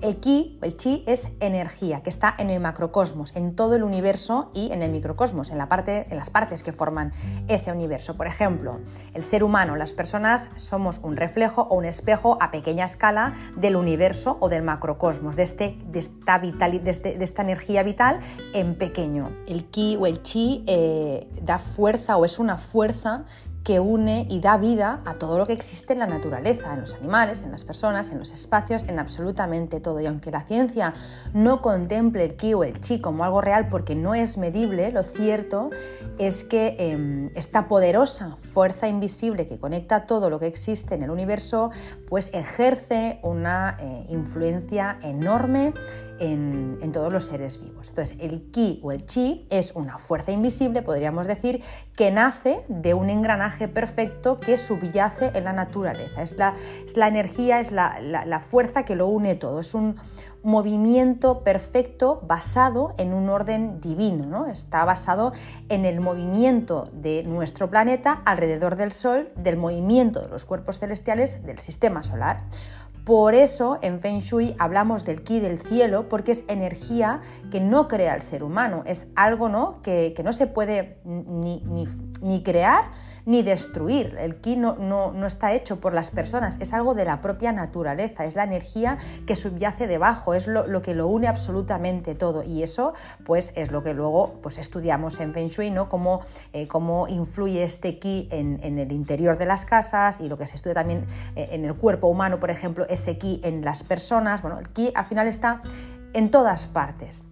El ki, el chi, es energía que está en el macrocosmos, en todo el universo y en el microcosmos, en, la parte, en las partes que forman ese universo. Por ejemplo, el ser humano, las personas somos un reflejo o un espejo a pequeña escala del universo o del macrocosmos, de, este, de, esta, este, energía vital en pequeño. El ki o el chi eh, da fuerza o es una fuerza que une y da vida a todo lo que existe en la naturaleza, en los animales, en las personas, en los espacios, en absolutamente todo. Y aunque la ciencia no contemple el ki o el chi como algo real porque no es medible, lo cierto es que em, esta poderosa fuerza invisible que conecta todo lo que existe en el universo, pues ejerce una eh, influencia enorme en, todos los seres vivos. Entonces, el ki o el chi es una fuerza invisible, podríamos decir, que nace de un engranaje perfecto que subyace en la naturaleza. Es la, es la energía, es la, la fuerza que lo une todo. Es un movimiento perfecto basado en un orden divino, ¿no? Está basado en el movimiento de nuestro planeta alrededor del Sol, del movimiento de los cuerpos celestiales del sistema solar. Por eso en Feng Shui hablamos del ki del cielo, porque es energía que no crea el ser humano, es algo ¿no? Que, no se puede ni, ni crear ni destruir. El ki no, no, está hecho por las personas, es algo de la propia naturaleza, es la energía que subyace debajo, es lo, que lo une absolutamente todo. Y eso pues es lo que luego pues, estudiamos en Feng Shui, ¿no? Cómo, eh, cómo influye este ki en, el interior de las casas y lo que se estudia también eh, en el cuerpo humano, por ejemplo, ese ki en las personas. Bueno, el ki al final está en todas partes.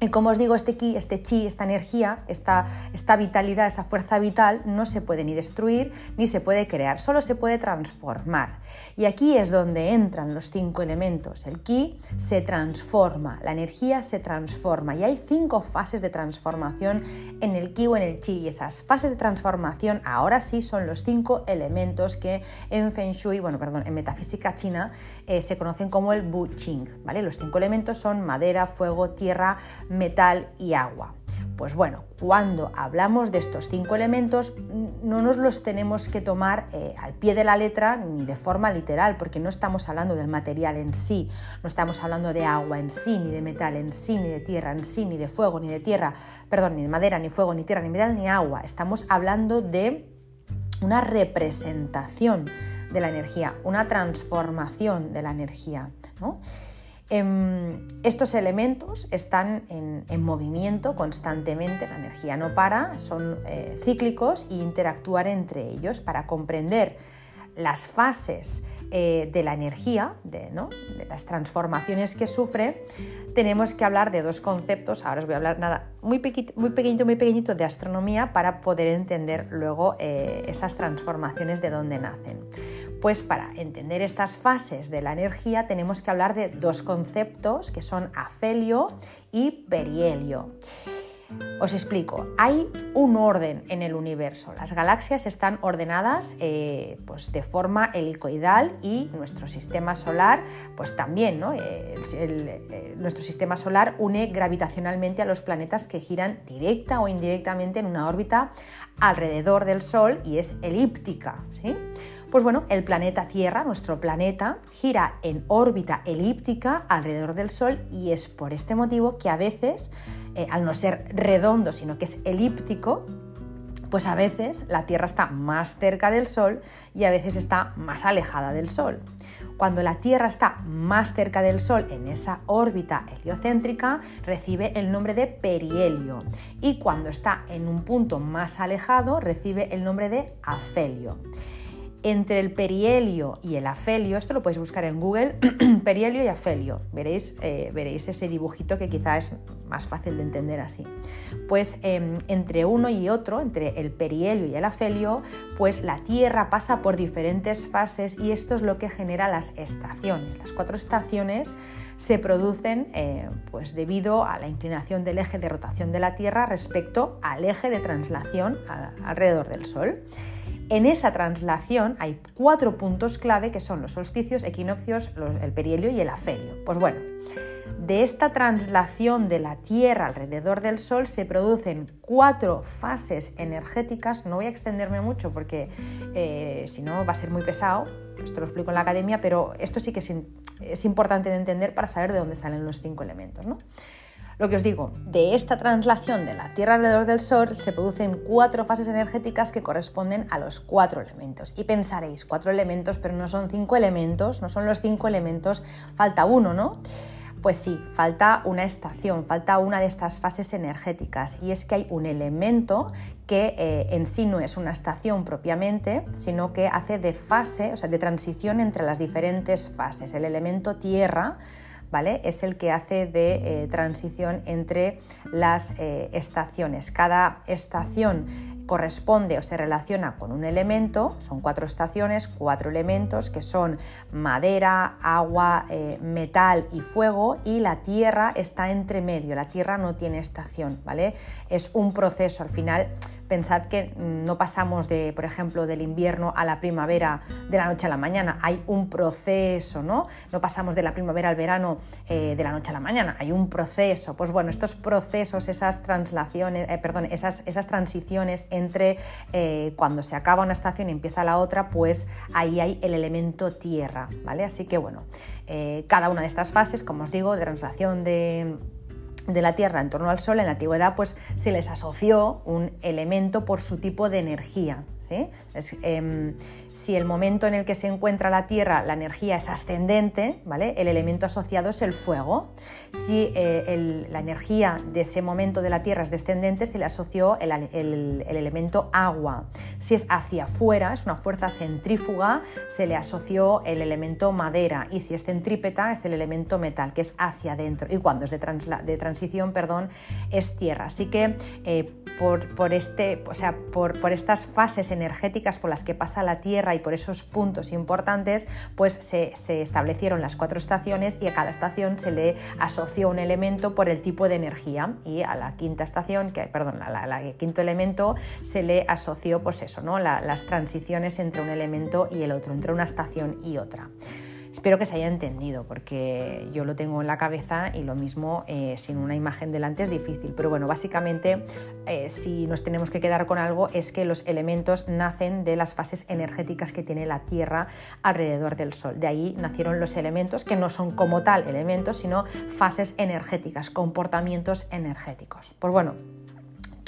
Y como os digo, este ki, este chi, esta energía, esta, esta, vitalidad, esa fuerza vital, no se puede ni destruir ni se puede crear, solo se puede transformar. Y aquí es donde entran los cinco elementos. El ki se transforma, la energía se transforma. Y hay cinco fases de transformación en el ki o en el chi. Y esas fases de transformación ahora sí son los cinco elementos que en Feng Shui, bueno, perdón, en metafísica china eh, se conocen como el Bu Ching. ¿vale? Los cinco elementos son madera, fuego, tierra, metal y agua. Pues bueno, cuando hablamos de estos cinco elementos no nos los tenemos que tomar eh, al pie de la letra ni de forma literal, porque no estamos hablando del material en sí, no estamos hablando de agua en sí, ni de metal en sí, ni de tierra en sí, ni de fuego, ni de tierra, perdón, ni de madera, ni fuego, ni tierra, ni metal, ni agua. Estamos hablando de una representación de la energía, una transformación de la energía. ¿no? Em, estos elementos están en, movimiento constantemente, la energía no para, son eh, cíclicos y interactuar entre ellos para comprender las fases eh, de la energía, de, las transformaciones que sufre, tenemos que hablar de dos conceptos. Ahora os voy a hablar nada muy, muy pequeñito, muy pequeñito de astronomía para poder entender luego eh, esas transformaciones de dónde nacen. Pues para entender estas fases de la energía tenemos que hablar de dos conceptos que son afelio y perihelio. Os explico, hay un orden en el universo. Las galaxias están ordenadas eh, pues de forma helicoidal y nuestro sistema solar, pues también, ¿no? Eh, eh, nuestro sistema solar une gravitacionalmente a los planetas que giran directa o indirectamente en una órbita alrededor del Sol y es elíptica. ¿sí? Pues bueno, el planeta Tierra, nuestro planeta, gira en órbita elíptica alrededor del Sol y es por este motivo que a veces, eh, al no ser redondo, sino que es elíptico, pues a veces la Tierra está más cerca del Sol y a veces está más alejada del Sol. Cuando la Tierra está más cerca del Sol en esa órbita heliocéntrica, recibe el nombre de perihelio y cuando está en un punto más alejado, recibe el nombre de afelio entre el perihelio y el afelio, esto lo podéis buscar en Google, *clears throat* perihelio y afelio, veréis, eh, veréis ese dibujito que quizá es más fácil de entender así. Pues em, entre uno y otro, entre el perihelio y el afelio, pues la Tierra pasa por diferentes fases y esto es lo que genera las estaciones. Las cuatro estaciones se producen eh, pues debido a la inclinación del eje de rotación de la Tierra respecto al eje de translación alrededor del Sol. En esa translación hay cuatro puntos clave que son los solsticios, equinoccios, el perihelio y el afelio. Pues bueno, de esta translación de la Tierra alrededor del Sol se producen cuatro fases energéticas. No voy a extenderme mucho porque eh, si no va a ser muy pesado. Esto lo explico en la academia, pero esto sí que es, es importante de entender para saber de dónde salen los cinco elementos. ¿no? Lo que os digo, de esta translación de la Tierra alrededor del Sol se producen cuatro fases energéticas que corresponden a los cuatro elementos. Y pensaréis, cuatro elementos, pero no son cinco elementos, no son los cinco elementos, falta uno, ¿no? Pues sí, falta una estación, falta una de estas fases energéticas y es que hay un elemento que eh, en sí no es una estación propiamente, sino que hace de fase, o sea, de transición entre las diferentes fases. El elemento tierra ¿vale? Es el que hace de eh, transición entre las eh, estaciones. Cada estación corresponde o se relaciona con un elemento, son cuatro estaciones, cuatro elementos que son madera, agua, eh, metal y fuego y la tierra está entre medio, la tierra no tiene estación, ¿vale? Es un proceso, al final Pensad que no pasamos de, por ejemplo, del invierno a la primavera de la noche a la mañana. Hay un proceso, ¿no? No pasamos de la primavera al verano eh, de la noche a la mañana. Hay un proceso. Pues bueno, estos procesos, esas translaciones, eh, perdón, esas, esas, transiciones entre eh, cuando se acaba una estación y empieza la otra, pues ahí hay el elemento tierra, ¿vale? Así que bueno, cada una de estas fases, como os digo, de translación de de la Tierra en torno al Sol, en la antigüedad pues, se les asoció un elemento por su tipo de energía. ¿sí? Em, si el momento en el que se encuentra la Tierra la energía es ascendente, ¿vale? el elemento asociado es el fuego. Si eh, la energía de ese momento de la Tierra es descendente, se le asoció el, elemento agua. Si es hacia afuera, es una fuerza centrífuga, se le asoció el elemento madera. Y si es centrípeta, es el elemento metal, que es hacia adentro. Y cuando es de, de transición, perdón, es tierra. Así que eh, por, este, o sea, por, por estas fases energéticas por las que pasa la Tierra, y por esos puntos importantes, pues se, establecieron las cuatro estaciones y a cada estación se le asoció un elemento por el tipo de energía y a la quinta estación, que, perdón, al quinto elemento se le asoció pues eso, ¿no? las transiciones entre un elemento y el otro, entre una estación y otra. Espero que se haya entendido, porque yo lo tengo en la cabeza y lo mismo eh, sin una imagen delante es difícil. Pero bueno, básicamente eh, si nos tenemos que quedar con algo es que los elementos nacen de las fases energéticas que tiene la Tierra alrededor del Sol. De ahí nacieron los elementos, que no son como tal elementos, sino fases energéticas, comportamientos energéticos. Pues bueno,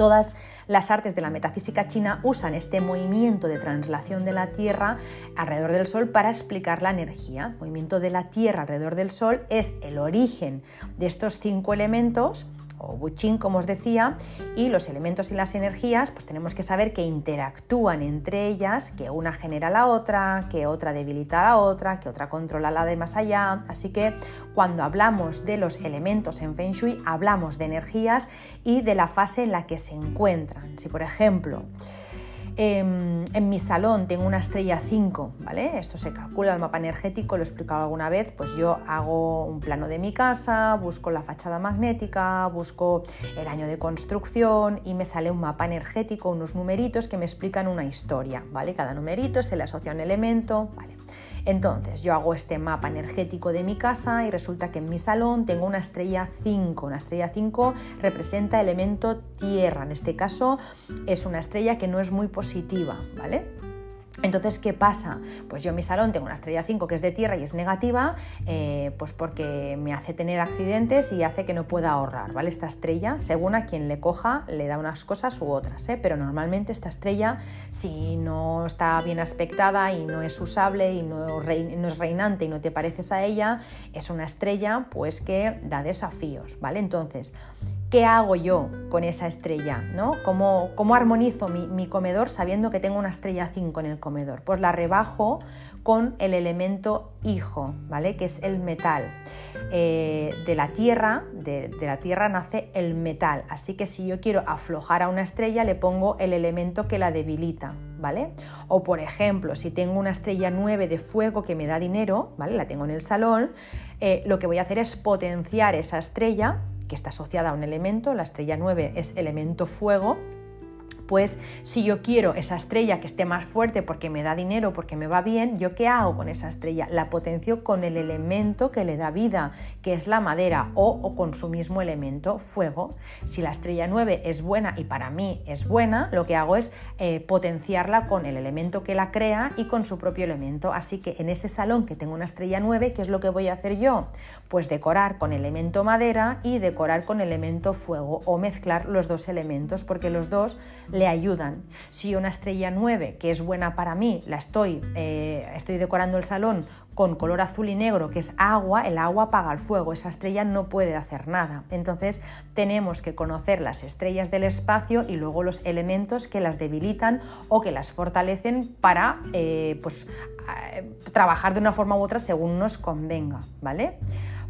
Todas las artes de la metafísica china usan este movimiento de translación de la Tierra alrededor del Sol para explicar la energía. El movimiento de la Tierra alrededor del Sol es el origen de estos cinco elementos o Buchin, como os decía, y los elementos y las energías, pues tenemos que saber que interactúan entre ellas, que una genera la otra, que otra debilita a la otra, que otra controla la de más allá. Así que cuando hablamos de los elementos en Feng Shui, hablamos de energías y de la fase en la que se encuentran. Si, por ejemplo, Em, en mi salón tengo una estrella 5, ¿vale? Esto se calcula el mapa energético, lo he explicado alguna vez, pues yo hago un plano de mi casa, busco la fachada magnética, busco el año de construcción y me sale un mapa energético, unos numeritos que me explican una historia, ¿vale? Cada numerito se le asocia un elemento, ¿vale? Entonces, yo hago este mapa energético de mi casa y resulta que en mi salón tengo una estrella 5. Una estrella 5 representa elemento tierra. En este caso es una estrella que no es muy positiva, ¿vale? Entonces, ¿qué pasa? Pues yo en mi salón tengo una estrella 5 que es de tierra y es negativa, eh, pues porque me hace tener accidentes y hace que no pueda ahorrar, ¿vale? Esta estrella, según a quien le coja, le da unas cosas u otras, ¿eh? pero normalmente esta estrella, si no está bien aspectada y no es usable y no, es reinante y no te pareces a ella, es una estrella pues que da desafíos, ¿vale? Entonces, ¿qué hago yo con esa estrella? ¿no? ¿Cómo, cómo armonizo mi, comedor sabiendo que tengo una estrella 5 en el comedor? Pues la rebajo con el elemento hijo, ¿vale? Que es el metal. Eh, de la tierra, de, de, la tierra nace el metal. Así que si yo quiero aflojar a una estrella, le pongo el elemento que la debilita, ¿vale? O por ejemplo, si tengo una estrella 9 de fuego que me da dinero, ¿vale? La tengo en el salón, eh, lo que voy a hacer es potenciar esa estrella que está asociada a un elemento, la estrella 9 es elemento fuego, pues si yo quiero esa estrella que esté más fuerte porque me da dinero, porque me va bien, ¿yo qué hago con esa estrella? La potencio con el elemento que le da vida, que es la madera, o, con su mismo elemento, fuego. Si la estrella 9 es buena y para mí es buena, lo que hago es eh, potenciarla con el elemento que la crea y con su propio elemento. Así que en ese salón que tengo una estrella 9, ¿qué es lo que voy a hacer yo? Pues decorar con elemento madera y decorar con elemento fuego o mezclar los dos elementos porque los dos ayudan. Si una estrella 9, que es buena para mí, la estoy, eh, estoy decorando el salón con color azul y negro, que es agua, el agua apaga el fuego, esa estrella no puede hacer nada. Entonces tenemos que conocer las estrellas del espacio y luego los elementos que las debilitan o que las fortalecen para eh, pues, eh, trabajar de una forma u otra según nos convenga, ¿vale?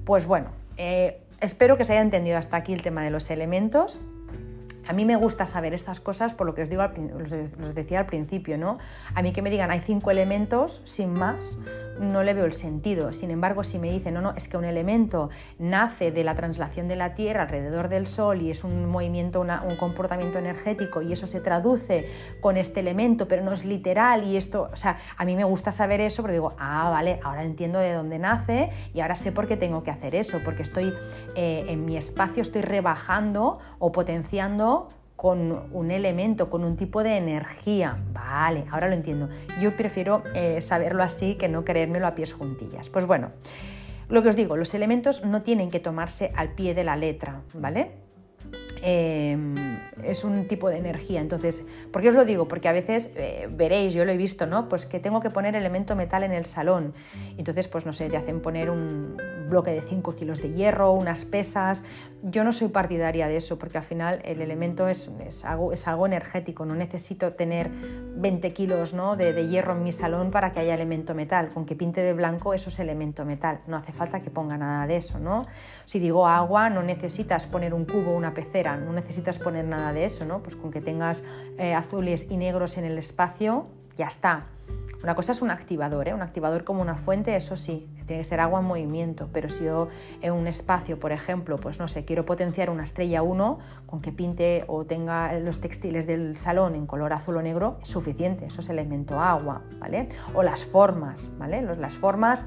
Pues bueno, espero que se haya entendido hasta aquí el tema de los elementos. A mí me gusta saber estas cosas por lo que os digo, decía al principio, ¿no? A mí que me digan hay cinco elementos, sin más, no le veo el sentido. Sin embargo, si me dicen, no, no, es que un elemento nace de la translación de la Tierra alrededor del Sol y es un movimiento, un comportamiento energético y eso se traduce con este elemento, pero no es literal y esto, o sea, a mí me gusta saber eso porque digo, ah, vale, ahora entiendo de dónde nace y ahora sé por qué tengo que hacer eso, porque estoy eh, en mi espacio, estoy rebajando o potenciando con un elemento, con un tipo de energía. Vale, ahora lo entiendo. Yo prefiero eh, saberlo así que no creérmelo a pies juntillas. Pues bueno, lo que os digo, los elementos no tienen que tomarse al pie de la letra, ¿vale? Em, es un tipo de energía. Entonces, ¿por qué os lo digo? Porque a veces eh, veréis, yo lo he visto, ¿no? Pues que tengo que poner elemento metal en el salón. Entonces, pues no sé, te hacen poner un bloque de 5 kilos de hierro, unas pesas. Yo no soy partidaria de eso, porque al final el elemento es, es, algo, es algo, energético. No necesito tener 20 kilos ¿no? de, hierro en mi salón para que haya elemento metal. Con que pinte de blanco, eso es elemento metal. No hace falta que ponga nada de eso, ¿no? Si digo agua, no necesitas poner un cubo, una pecera, no necesitas poner nada de eso, ¿no? Pues con que tengas eh, azules y negros en el espacio, ya está. Una cosa es un activador, ¿eh? un activador como una fuente, eso sí, tiene que ser agua en movimiento, pero si yo en un espacio, por ejemplo, pues no sé, quiero potenciar una estrella 1, con que pinte o tenga los textiles del salón en color azul o negro, es suficiente, eso es elemento agua, ¿vale? O las formas, ¿vale? las formas,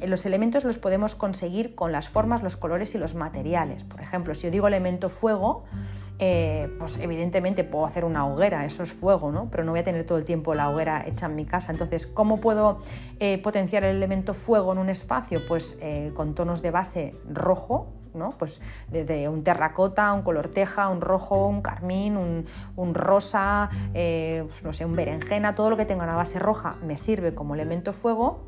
eh, los elementos los podemos conseguir con las formas, los colores y los materiales. Por ejemplo, si yo digo elemento fuego, eh, pues evidentemente puedo hacer una hoguera, eso es fuego, ¿no? Pero no voy a tener todo el tiempo la hoguera hecha en mi casa. Entonces, ¿cómo puedo eh, potenciar el elemento fuego en un espacio? Pues eh, con tonos de base rojo, ¿no? Pues desde un terracota, un color teja, un rojo, un carmín, un, rosa, no sé, un berenjena, todo lo que tenga una base roja me sirve como elemento fuego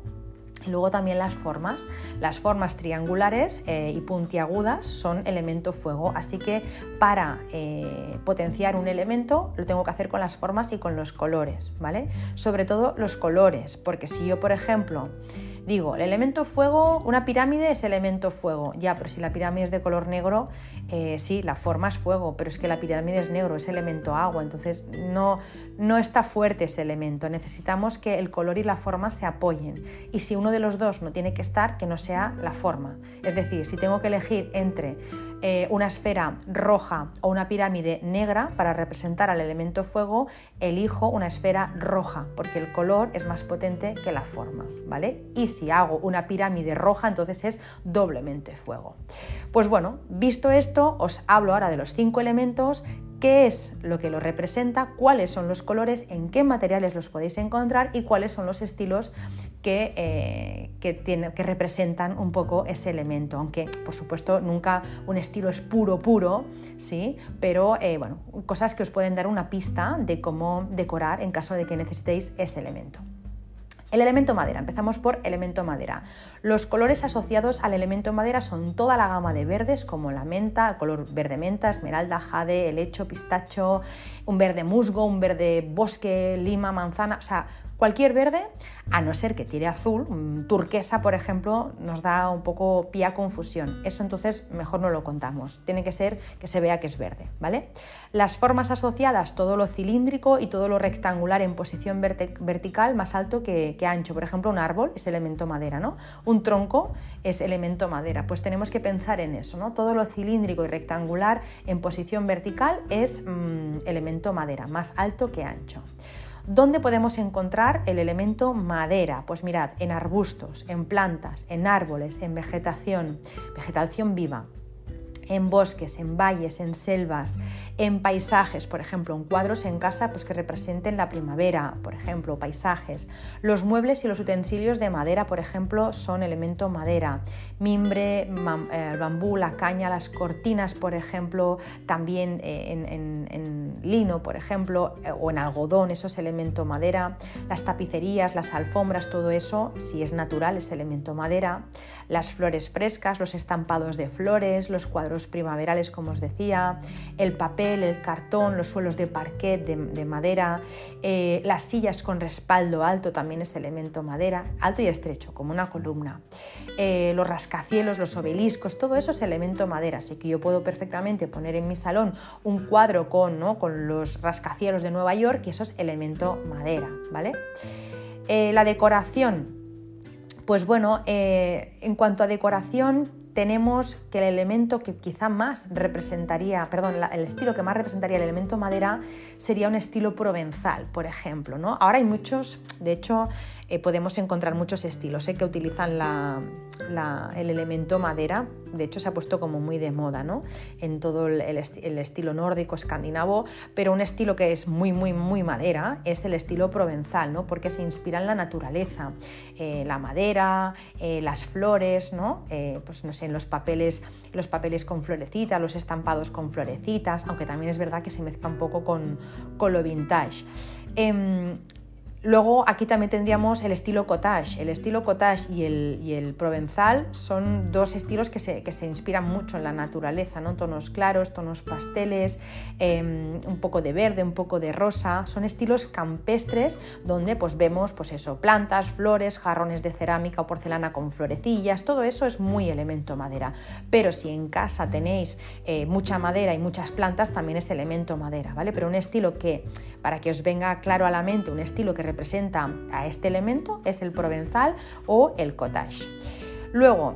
luego también las formas. Las formas triangulares eh, y puntiagudas son elemento fuego, así que para eh, potenciar un elemento lo tengo que hacer con las formas y con los colores, ¿vale? Sobre todo los colores, porque si yo, por ejemplo, Digo, el elemento fuego, una pirámide es elemento fuego. Ya, pero si la pirámide es de color negro, eh, sí, la forma es fuego, pero es que la pirámide es negro, es elemento agua, entonces no, no está fuerte ese elemento. Necesitamos que el color y la forma se apoyen. Y si uno de los dos no tiene que estar, que no sea la forma. Es decir, si tengo que elegir entre eh, una esfera roja o una pirámide negra para representar al elemento fuego, elijo una esfera roja, porque el color es más potente que la forma, ¿vale? Y si hago una pirámide roja, entonces es doblemente fuego. Pues bueno, visto esto, os hablo ahora de los cinco elementos qué es lo que lo representa, cuáles son los colores, en qué materiales los podéis encontrar y cuáles son los estilos que, eh, que, representan un poco ese elemento. Aunque, por supuesto, nunca un estilo es puro, puro, ¿sí? pero eh, bueno, cosas que os pueden dar una pista de cómo decorar en caso de que necesitéis ese elemento. El elemento madera, empezamos por elemento madera. Los colores asociados al elemento madera son toda la gama de verdes como la menta, el color verde menta, esmeralda, jade, helecho, pistacho, un verde musgo, un verde bosque, lima, manzana, o sea, Cualquier verde, a no ser que tire azul, turquesa, por ejemplo, nos da un poco pie a confusión. Eso entonces mejor no lo contamos. Tiene que ser que se vea que es verde, ¿vale? Las formas asociadas, todo lo cilíndrico y todo lo rectangular en posición vertical más alto que, que, ancho. Por ejemplo, un árbol es elemento madera, ¿no? Un tronco es elemento madera. Pues tenemos que pensar en eso, ¿no? Todo lo cilíndrico y rectangular en posición vertical es mm, elemento madera, más alto que ancho. ¿Dónde podemos encontrar el elemento madera? Pues mirad, en arbustos, en plantas, en árboles, en vegetación, vegetación viva, en bosques, en valles, en selvas, en paisajes, por ejemplo, en cuadros en casa pues, que representen la primavera, por ejemplo, paisajes. Los muebles y los utensilios de madera, por ejemplo, son elemento madera. Mimbre, eh, bambú, la caña, las cortinas, por ejemplo, también eh, en, lino, por ejemplo, eh, o en algodón, eso es elemento madera. Las tapicerías, las alfombras, todo eso, si es natural, es elemento madera. Las flores frescas, los estampados de flores, los cuadros primaverales, como os decía, el papel el cartón, los suelos de parquet de, madera, eh, las sillas con respaldo alto también es elemento madera, alto y estrecho, como una columna. Eh, los rascacielos, los obeliscos, todo eso es elemento madera, así que yo puedo perfectamente poner en mi salón un cuadro con, ¿no? con los rascacielos de Nueva York y eso es elemento madera, ¿vale? Eh, la decoración, pues bueno, en cuanto a decoración, tenemos que el elemento que quizá más representaría, perdón, el estilo que más representaría el elemento madera sería un estilo provenzal, por ejemplo. ¿no? Ahora hay muchos, de hecho, eh, podemos encontrar muchos estilos eh, que utilizan el elemento madera. De hecho, se ha puesto como muy de moda ¿no? en todo el, estilo nórdico, escandinavo, pero un estilo que es muy, muy, muy madera es el estilo provenzal, ¿no? porque se inspira en la naturaleza, eh, la madera, las flores, ¿no? pues no sé, en los papeles, los papeles con florecitas, los estampados con florecitas, aunque también es verdad que se mezcla un poco con, con lo vintage. Em, Luego aquí también tendríamos el estilo cottage. El estilo cottage y el, y el provenzal son dos estilos que se, que se, inspiran mucho en la naturaleza, ¿no? tonos claros, tonos pasteles, em, un poco de verde, un poco de rosa. Son estilos campestres donde pues, vemos pues eso, plantas, flores, jarrones de cerámica o porcelana con florecillas. Todo eso es muy elemento madera. Pero si en casa tenéis eh, mucha madera y muchas plantas, también es elemento madera, ¿vale? Pero un estilo que, para que os venga claro a la mente, un estilo que representa a este elemento es el provenzal o el cottage. Luego,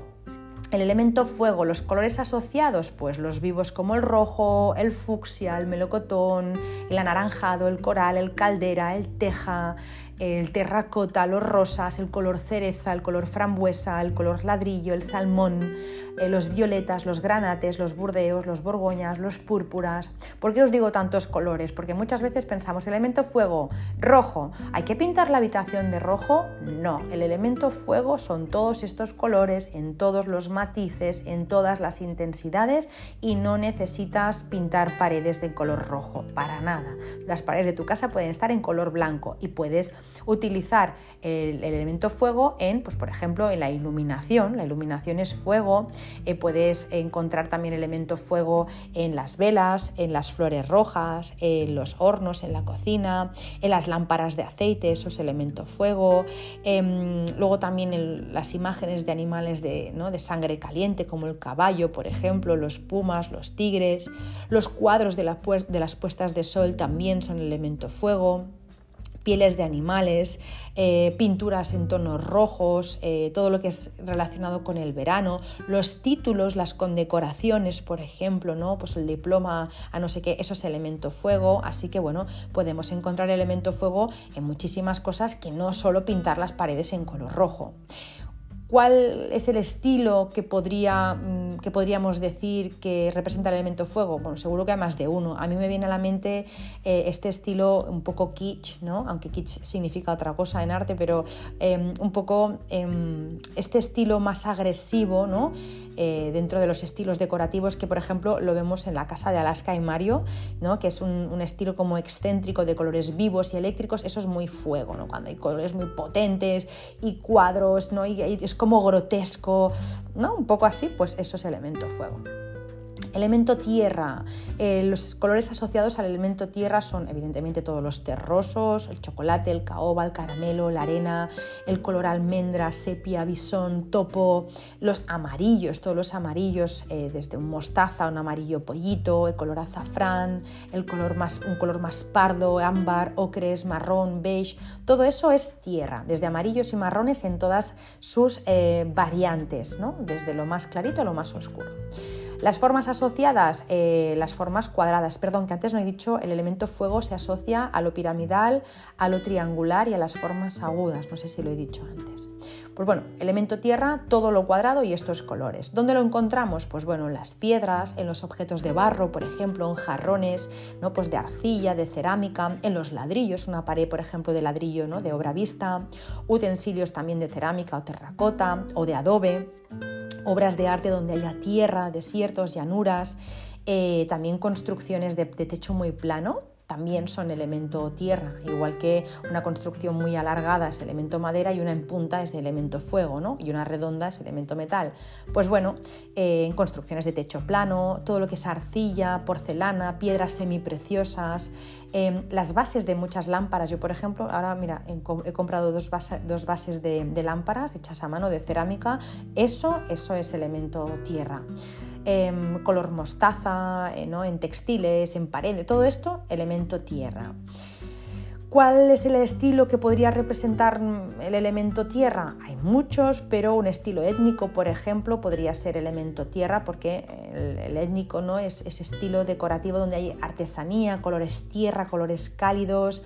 el elemento fuego, los colores asociados, pues los vivos como el rojo, el fucsia, el melocotón, el anaranjado, el coral, el caldera, el teja, el terracota, los rosas, el color cereza, el color frambuesa, el color ladrillo, el salmón, eh, los violetas, los granates, los burdeos, los borgoñas, los púrpuras. ¿Por qué os digo tantos colores? Porque muchas veces pensamos, elemento fuego, rojo, ¿hay que pintar la habitación de rojo? No, el elemento fuego son todos estos colores en todos los matices, en todas las intensidades y no necesitas pintar paredes de color rojo, para nada. Las paredes de tu casa pueden estar en color blanco y puedes utilizar el, elemento fuego en, pues por ejemplo, en la iluminación. La iluminación es fuego. Eh, puedes encontrar también elemento fuego en las velas, en las flores rojas, en los hornos, en la cocina, en las lámparas de aceite, eso es elemento fuego. Em, luego también en las imágenes de animales de, de sangre caliente, como el caballo, por ejemplo, los pumas, los tigres. Los cuadros de, de las puestas de sol también son elemento fuego pieles de animales, eh, pinturas en tonos rojos, eh, todo lo que es relacionado con el verano, los títulos, las condecoraciones, por ejemplo, ¿no? Pues el diploma a no sé qué, eso es elemento fuego, así que bueno, podemos encontrar elemento fuego en muchísimas cosas que no solo pintar las paredes en color rojo. ¿Cuál es el estilo que, podría, mm, que podríamos decir que representa el elemento fuego? Bueno, seguro que hay más de uno. A mí me viene a la mente eh, este estilo un poco kitsch, ¿no? aunque kitsch significa otra cosa en arte, pero em, un poco em, este estilo más agresivo ¿no? Eh, dentro de los estilos decorativos que, por ejemplo, lo vemos en la casa de Alaska y Mario, ¿no? que es un, estilo como excéntrico de colores vivos y eléctricos. Eso es muy fuego, ¿no? cuando hay colores muy potentes y cuadros ¿no? Como grotesco, ¿no? Un poco así, pues eso es elemento fuego. Elemento tierra. Eh, los colores asociados al elemento tierra son evidentemente todos los terrosos, el chocolate, el caoba, el caramelo, la arena, el color almendra, sepia, bisón, topo, los amarillos, todos los amarillos, eh, desde un mostaza, un amarillo pollito, el color azafrán, el color más, un color más pardo, ámbar, ocres, marrón, beige, todo eso es tierra, desde amarillos y marrones en todas sus eh, variantes, ¿no? desde lo más clarito a lo más oscuro. Las formas asociadas, eh, las formas cuadradas, perdón, que antes no he dicho, el elemento fuego se asocia a lo piramidal, a lo triangular y a las formas agudas, no sé si lo he dicho antes. Pues bueno, elemento tierra, todo lo cuadrado y estos colores. ¿Dónde lo encontramos? Pues bueno, en las piedras, en los objetos de barro, por ejemplo, en jarrones, ¿no? Pues de arcilla, de cerámica, en los ladrillos, una pared, por ejemplo, de ladrillo, ¿no? De obra vista, utensilios también de cerámica o terracota o de adobe obras de arte donde haya tierra, desiertos, llanuras, eh, también construcciones de, techo muy plano, también son elemento tierra, igual que una construcción muy alargada es elemento madera y una en punta es elemento fuego, ¿no? Y una redonda es elemento metal. Pues bueno, eh, en construcciones de techo plano, todo lo que es arcilla, porcelana, piedras semipreciosas, eh, las bases de muchas lámparas. Yo, por ejemplo, ahora mira, he, comprado dos, dos bases de, de lámparas hechas a mano de cerámica. Eso, eso es elemento tierra. Color mostaza, eh, en textiles, en paredes, todo esto, elemento tierra. ¿Cuál es el estilo que podría representar el elemento tierra? Hay muchos, pero un estilo étnico, por ejemplo, podría ser elemento tierra, porque el, étnico ¿no? es ese estilo decorativo donde hay artesanía, colores tierra, colores cálidos.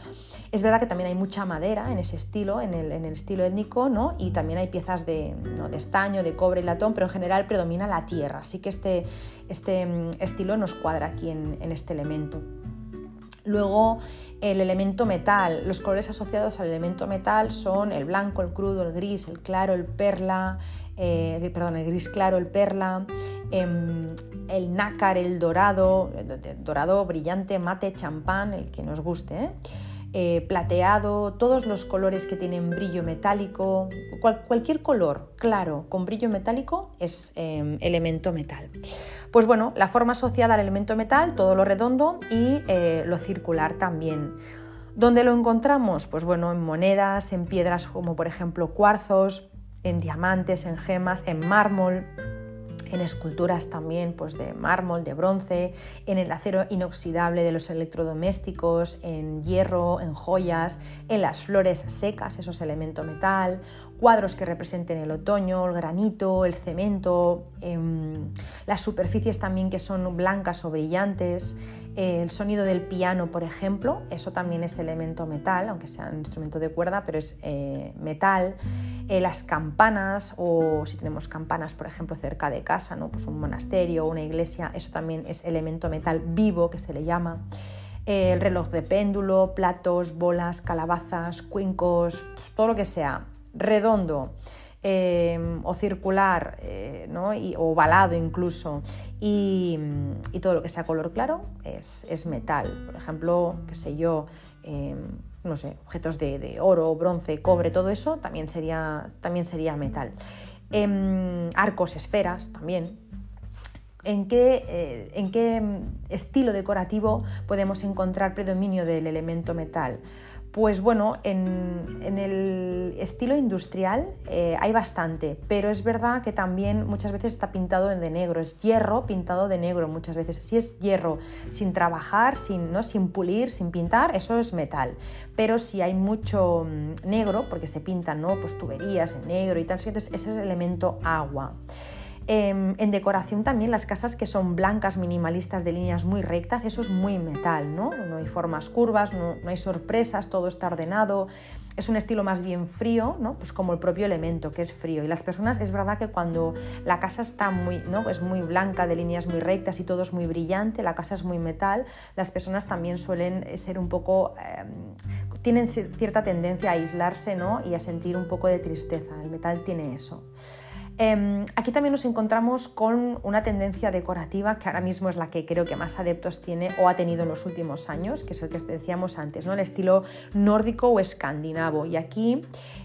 Es verdad que también hay mucha madera en ese estilo, en el, estilo étnico, ¿no? y también hay piezas de, estaño, de cobre y latón, pero en general predomina la tierra. Así que este, este mm, estilo nos cuadra aquí en este elemento. Luego el elemento metal, los colores asociados al elemento metal son el blanco, el crudo, el gris, el claro, el perla, eh, perdón, el gris claro, el perla, em, el nácar, el dorado, dorado brillante, mate, champán, el que nos guste. ¿eh? Eh, plateado, todos los colores que tienen brillo metálico, cualquier color claro con brillo metálico es em, elemento metal. Pues bueno, la forma asociada al elemento metal, todo lo redondo y eh, lo circular también. ¿Dónde lo encontramos? Pues bueno, en monedas, en piedras como por ejemplo cuarzos, en diamantes, en gemas, en mármol, en esculturas también pues, de mármol, de bronce, en el acero inoxidable de los electrodomésticos, en hierro, en joyas, en las flores secas, esos elementos metal, cuadros que representen el otoño, el granito, el cemento, em, las superficies también que son blancas o brillantes, el sonido del piano, por ejemplo, eso también es elemento metal, aunque sea un instrumento de cuerda, pero es eh, metal. Eh, las campanas, o si tenemos campanas, por ejemplo, cerca de casa, ¿no? pues un monasterio una iglesia, eso también es elemento metal vivo, que se le llama. Eh, el reloj de péndulo, platos, bolas, calabazas, cuencos, todo lo que sea redondo, em, o circular eh, ¿no? o ovalado incluso y, todo lo que sea color claro es, es metal. Por ejemplo, qué sé yo, em, no sé, objetos de, oro, bronce, cobre, todo eso también sería, también sería metal. Em, arcos, esferas también. ¿En qué, eh, ¿En qué estilo decorativo podemos encontrar predominio del elemento metal? Pues bueno, en, el estilo industrial eh, hay bastante, pero es verdad que también muchas veces está pintado de negro, es hierro pintado de negro muchas veces. Si es hierro sin trabajar, sin, ¿no? sin pulir, sin pintar, eso es metal. Pero si hay mucho mm, negro, porque se pintan ¿no? pues tuberías en negro y tal, entonces ese es el elemento agua. Em, en decoración también las casas que son blancas, minimalistas, de líneas muy rectas, eso es muy metal, ¿no? No hay formas curvas, no, hay sorpresas, todo está ordenado. Es un estilo más bien frío, ¿no? Pues como el propio elemento, que es frío. Y las personas, es verdad que cuando la casa está muy, ¿no? Es muy blanca, de líneas muy rectas y todo es muy brillante, la casa es muy metal, las personas también suelen ser un poco... Em, tienen cierta tendencia a aislarse, ¿no? Y a sentir un poco de tristeza. El metal tiene eso. Em, aquí también nos encontramos con una tendencia decorativa que ahora mismo es la que creo que más adeptos tiene o ha tenido en los últimos años, que es el que decíamos antes, ¿no? el estilo nórdico o escandinavo. Y aquí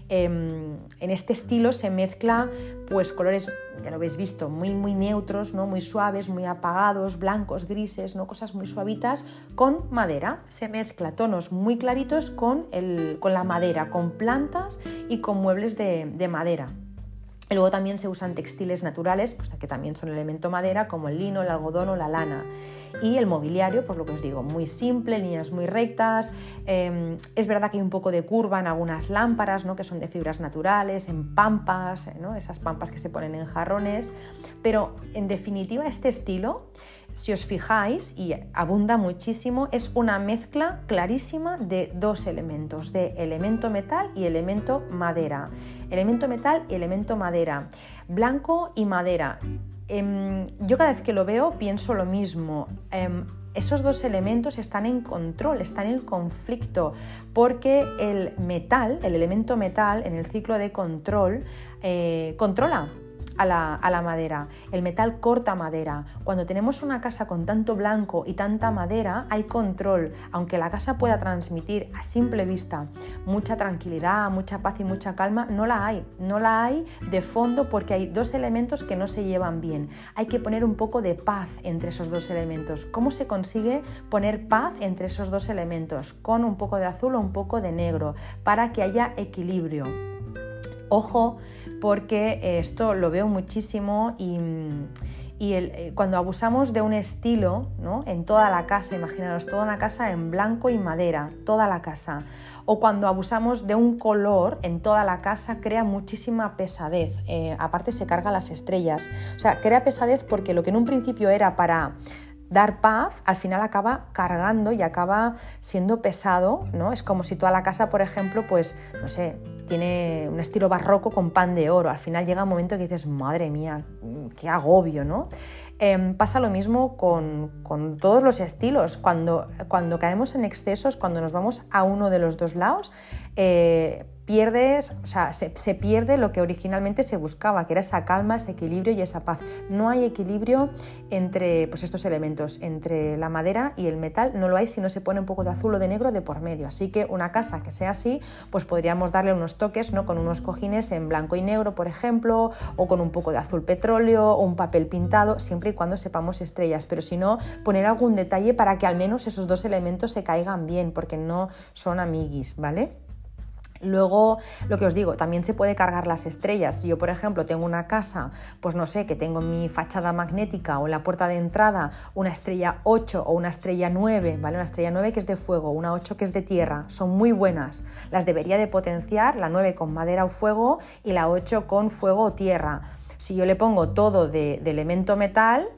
em, en este estilo se mezcla pues colores, ya lo habéis visto, muy, muy neutros, ¿no? muy suaves, muy apagados, blancos, grises, ¿no? cosas muy suavitas, con madera. Se mezcla tonos muy claritos con, con la madera, con plantas y con muebles de madera. Luego también se usan textiles naturales, pues que también son elemento madera, como el lino, el algodón o la lana. Y el mobiliario, pues lo que os digo, muy simple, líneas muy rectas. Em, es verdad que hay un poco de curva en algunas lámparas, ¿no? que son de fibras naturales, en pampas, ¿no? esas pampas que se ponen en jarrones. Pero en definitiva, este estilo si os fijáis, y abunda muchísimo, es una mezcla clarísima de dos elementos, de elemento metal y elemento madera. Elemento metal y elemento madera. Blanco y madera. Em, yo cada vez que lo veo pienso lo mismo. Em, esos dos elementos están en control, están en conflicto, porque el metal, el elemento metal en el ciclo de control, eh, controla a la, madera. El metal corta madera. Cuando tenemos una casa con tanto blanco y tanta madera, hay control. Aunque la casa pueda transmitir a simple vista mucha tranquilidad, mucha paz y mucha calma, no la hay. No la hay de fondo porque hay dos elementos que no se llevan bien. Hay que poner un poco de paz entre esos dos elementos. ¿Cómo se consigue poner paz entre esos dos elementos? Con un poco de azul o un poco de negro, para que haya equilibrio. Ojo, porque eh, esto lo veo muchísimo y, eh, cuando abusamos de un estilo ¿no? en toda la casa, imaginaros toda una casa en blanco y madera, toda la casa, o cuando abusamos de un color en toda la casa, crea muchísima pesadez. Eh, aparte se carga las estrellas. O sea, crea pesadez porque lo que en un principio era para dar paz, al final acaba cargando y acaba siendo pesado, ¿no? Es como si toda la casa, por ejemplo, pues, no sé, tiene un estilo barroco con pan de oro. Al final llega un momento que dices, madre mía, qué agobio, ¿no? Em, pasa lo mismo con, todos los estilos. Cuando, cuando caemos en excesos, cuando nos vamos a uno de los dos lados, eh, pierdes, o sea, se, pierde lo que originalmente se buscaba, que era esa calma, ese equilibrio y esa paz. No hay equilibrio entre pues, estos elementos, entre la madera y el metal, no lo hay si no se pone un poco de azul o de negro de por medio. Así que una casa que sea así, pues podríamos darle unos toques, ¿no? Con unos cojines en blanco y negro, por ejemplo, o con un poco de azul petróleo, o un papel pintado, siempre y cuando sepamos estrellas. Pero si no, poner algún detalle para que al menos esos dos elementos se caigan bien, porque no son amiguis, ¿vale? Luego, lo que os digo, también se puede cargar las estrellas. Si yo, por ejemplo, tengo una casa, pues no sé, que tengo en mi fachada magnética o en la puerta de entrada una estrella 8 o una estrella 9, ¿vale? Una estrella 9 que es de fuego, una 8 que es de tierra, son muy buenas. Las debería de potenciar, la 9 con madera o fuego y la 8 con fuego o tierra. Si yo le pongo todo de, de elemento metal,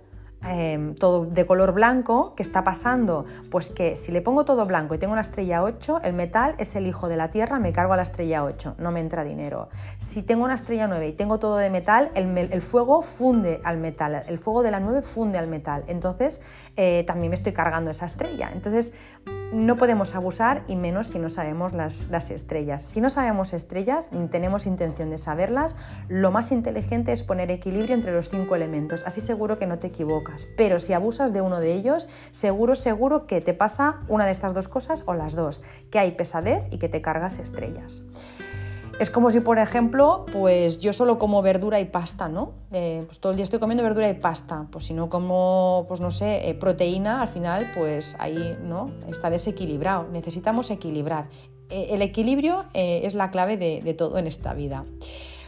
Em, todo de color blanco, ¿qué está pasando? Pues que si le pongo todo blanco y tengo una estrella 8, el metal es el hijo de la Tierra, me cargo a la estrella 8, no me entra dinero. Si tengo una estrella 9 y tengo todo de metal, el, fuego funde al metal, el fuego de la 9 funde al metal, entonces eh, también me estoy cargando esa estrella. Entonces no podemos abusar y menos si no sabemos las, las estrellas. Si no sabemos estrellas, ni tenemos intención de saberlas, lo más inteligente es poner equilibrio entre los cinco elementos, así seguro que no te equivocas pero si abusas de uno de ellos, seguro, seguro que te pasa una de estas dos cosas o las dos, que hay pesadez y que te cargas estrellas. Es como si, por ejemplo, pues yo solo como verdura y pasta, ¿no? Eh, pues todo el día estoy comiendo verdura y pasta. Pues si no como, pues no sé, eh, proteína, al final, pues ahí, ¿no? Está desequilibrado. Necesitamos equilibrar. Eh, el equilibrio es la clave de, todo en esta vida.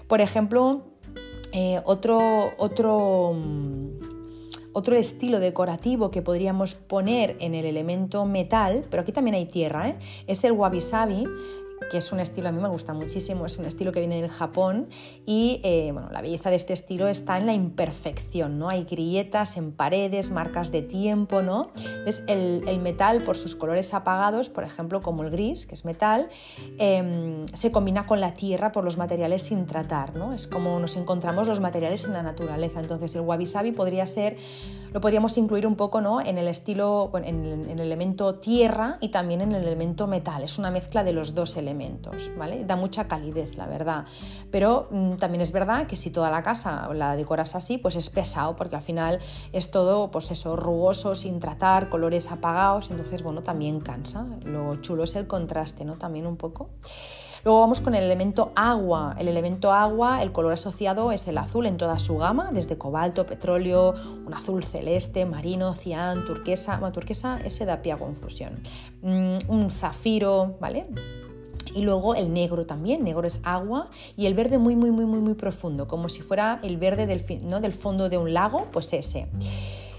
Por ejemplo, otro, otro mm, otro estilo decorativo que podríamos poner en el elemento metal, pero aquí también hay tierra, ¿eh? es el wabi sabi, que es un estilo, a mí me gusta muchísimo, es un estilo que viene del Japón y eh, bueno, la belleza de este estilo está en la imperfección, ¿no? Hay grietas en paredes, marcas de tiempo, ¿no? Entonces el, metal por sus colores apagados, por ejemplo como el gris, que es metal, em, se combina con la tierra por los materiales sin tratar, ¿no? Es como nos encontramos los materiales en la naturaleza, entonces el wabi sabi podría ser, lo podríamos incluir un poco, ¿no? En el estilo, en el elemento tierra y también en el elemento metal, es una mezcla de los dos elementos elementos, ¿vale? Da mucha calidez, la verdad. Pero mm, también es verdad que si toda la casa la decoras así, pues es pesado, porque al final es todo, pues eso, rugoso, sin tratar, colores apagados, entonces, bueno, también cansa. Lo chulo es el contraste, ¿no? También un poco. Luego vamos con el elemento agua. El elemento agua, el color asociado es el azul en toda su gama, desde cobalto, petróleo, un azul celeste, marino, cian, turquesa. Bueno, turquesa ese da pie a confusión. Mm, un zafiro, ¿vale? Y luego el negro también, negro es agua y el verde muy, muy, muy, muy, muy profundo, como si fuera el verde del, ¿no? del fondo de un lago, pues ese.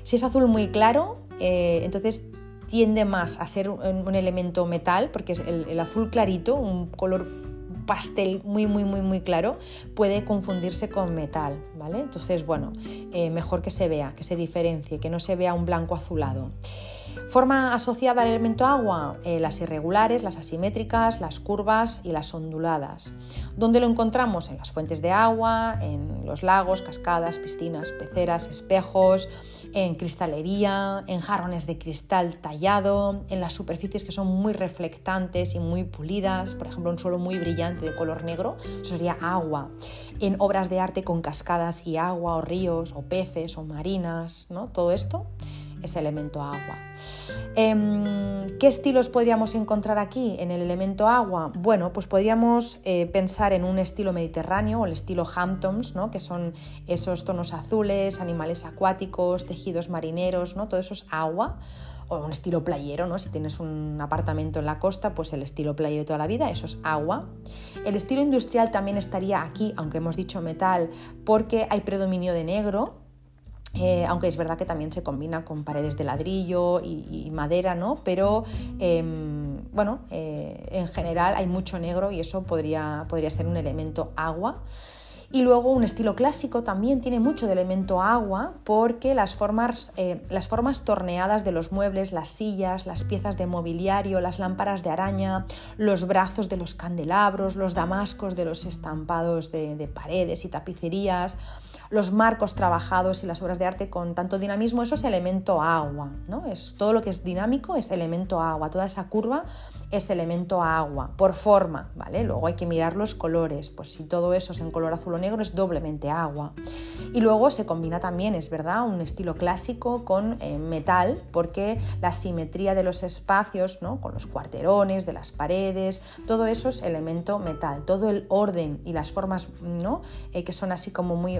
Si es azul muy claro, eh, entonces tiende más a ser un, elemento metal, porque el, el azul clarito, un color pastel muy, muy, muy, muy claro, puede confundirse con metal, ¿vale? Entonces, bueno, eh, mejor que se vea, que se diferencie, que no se vea un blanco azulado. Forma asociada al elemento agua, eh, las irregulares, las asimétricas, las curvas y las onduladas. ¿Dónde lo encontramos? En las fuentes de agua, en los lagos, cascadas, piscinas, peceras, espejos, en cristalería, en jarrones de cristal tallado, en las superficies que son muy reflectantes y muy pulidas, por ejemplo un suelo muy brillante de color negro, eso sería agua, en obras de arte con cascadas y agua o ríos o peces o marinas, ¿no? Todo esto ese elemento agua. Em, ¿Qué estilos podríamos encontrar aquí en el elemento agua? Bueno, pues podríamos eh, pensar en un estilo mediterráneo o el estilo Hamptons, ¿no? que son esos tonos azules, animales acuáticos, tejidos marineros, ¿no? todo eso es agua o un estilo playero, ¿no? Si tienes un apartamento en la costa, pues el estilo playero toda la vida, eso es agua. El estilo industrial también estaría aquí, aunque hemos dicho metal, porque hay predominio de negro, eh, aunque es verdad que también se combina con paredes de ladrillo y, madera, ¿no? Pero em, bueno, eh, en general hay mucho negro y eso podría, podría ser un elemento agua. Y luego un estilo clásico también tiene mucho de elemento agua porque las formas, eh, las formas torneadas de los muebles, las sillas, las piezas de mobiliario, las lámparas de araña, los brazos de los candelabros, los damascos de los estampados de paredes y tapicerías, los marcos trabajados y las obras de arte con tanto dinamismo, eso es elemento agua, ¿no? Es, todo lo que es dinámico es elemento agua, toda esa curva es elemento agua, por forma, ¿vale? Luego hay que mirar los colores, pues si todo eso es en color azul o negro es doblemente agua. Y luego se combina también, es verdad, un estilo clásico con eh, metal, porque la simetría de los espacios, ¿no? Con los cuarterones, de las paredes, todo eso es elemento metal, todo el orden y las formas, ¿no? Eh, que son así como muy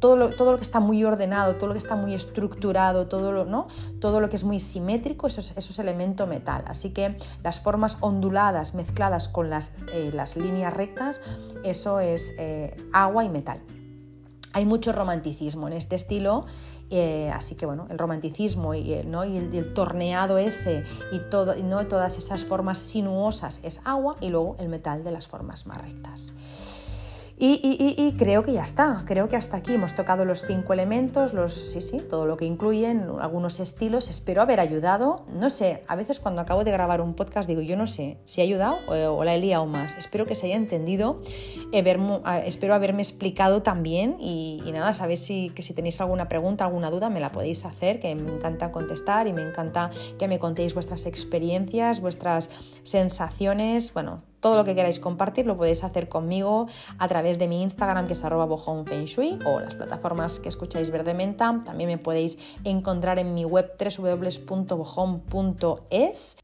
todo lo, todo lo, que está muy ordenado, todo lo que está muy estructurado, todo lo, ¿no? todo lo que es muy simétrico, eso es, elemento metal. Así que las formas onduladas mezcladas con las, eh, las líneas rectas, eso es eh, agua y metal. Hay mucho romanticismo en este estilo eh, así que bueno, el romanticismo y, ¿no? y el, torneado ese y, todo, ¿no? todas esas formas sinuosas es agua y luego el metal de las formas más rectas. Y, creo que ya está, creo que hasta aquí. Hemos tocado los cinco elementos, los, sí, sí, todo lo que incluyen, algunos estilos, espero haber ayudado, no sé, a veces cuando acabo de grabar un podcast digo, yo no sé si ha ayudado o, la he liado más, espero que se haya entendido, espero haberme explicado también y, nada, sabéis si, que si tenéis alguna pregunta, alguna duda, me la podéis hacer, que me encanta contestar y me encanta que me contéis vuestras experiencias, vuestras sensaciones, bueno, todo lo que queráis compartir lo podéis hacer conmigo a través de mi Instagram que es arroba bojonfengshui o las plataformas que escucháis Verdementa. También me podéis encontrar en mi web www.bojon.es.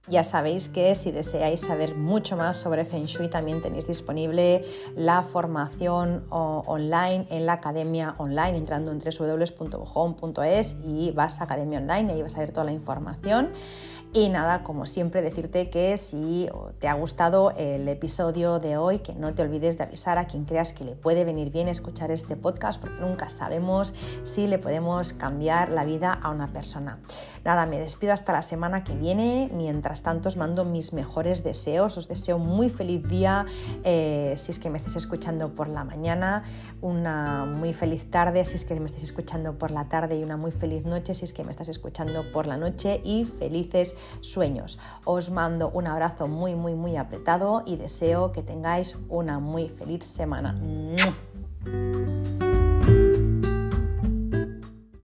Ya sabéis que si deseáis saber mucho más sobre Feng Shui también tenéis disponible la formación online en la academia online entrando en www.bojon.es y vas a academia online y ahí vas a ver toda la información. Y nada, como siempre, decirte que si te ha gustado el episodio de hoy, que no te olvides de avisar a quien creas que le puede venir bien escuchar este podcast, porque nunca sabemos si le podemos cambiar la vida a una persona. Nada, me despido hasta la semana que viene. Mientras tanto, os mando mis mejores deseos. Os deseo un muy feliz día eh, si es que me estáis escuchando por la mañana, una muy feliz tarde si es que me estáis escuchando por la tarde y una muy feliz noche si es que me estás escuchando por la noche y felices sueños. Os mando un abrazo muy, muy, muy apretado y deseo que tengáis una muy feliz semana.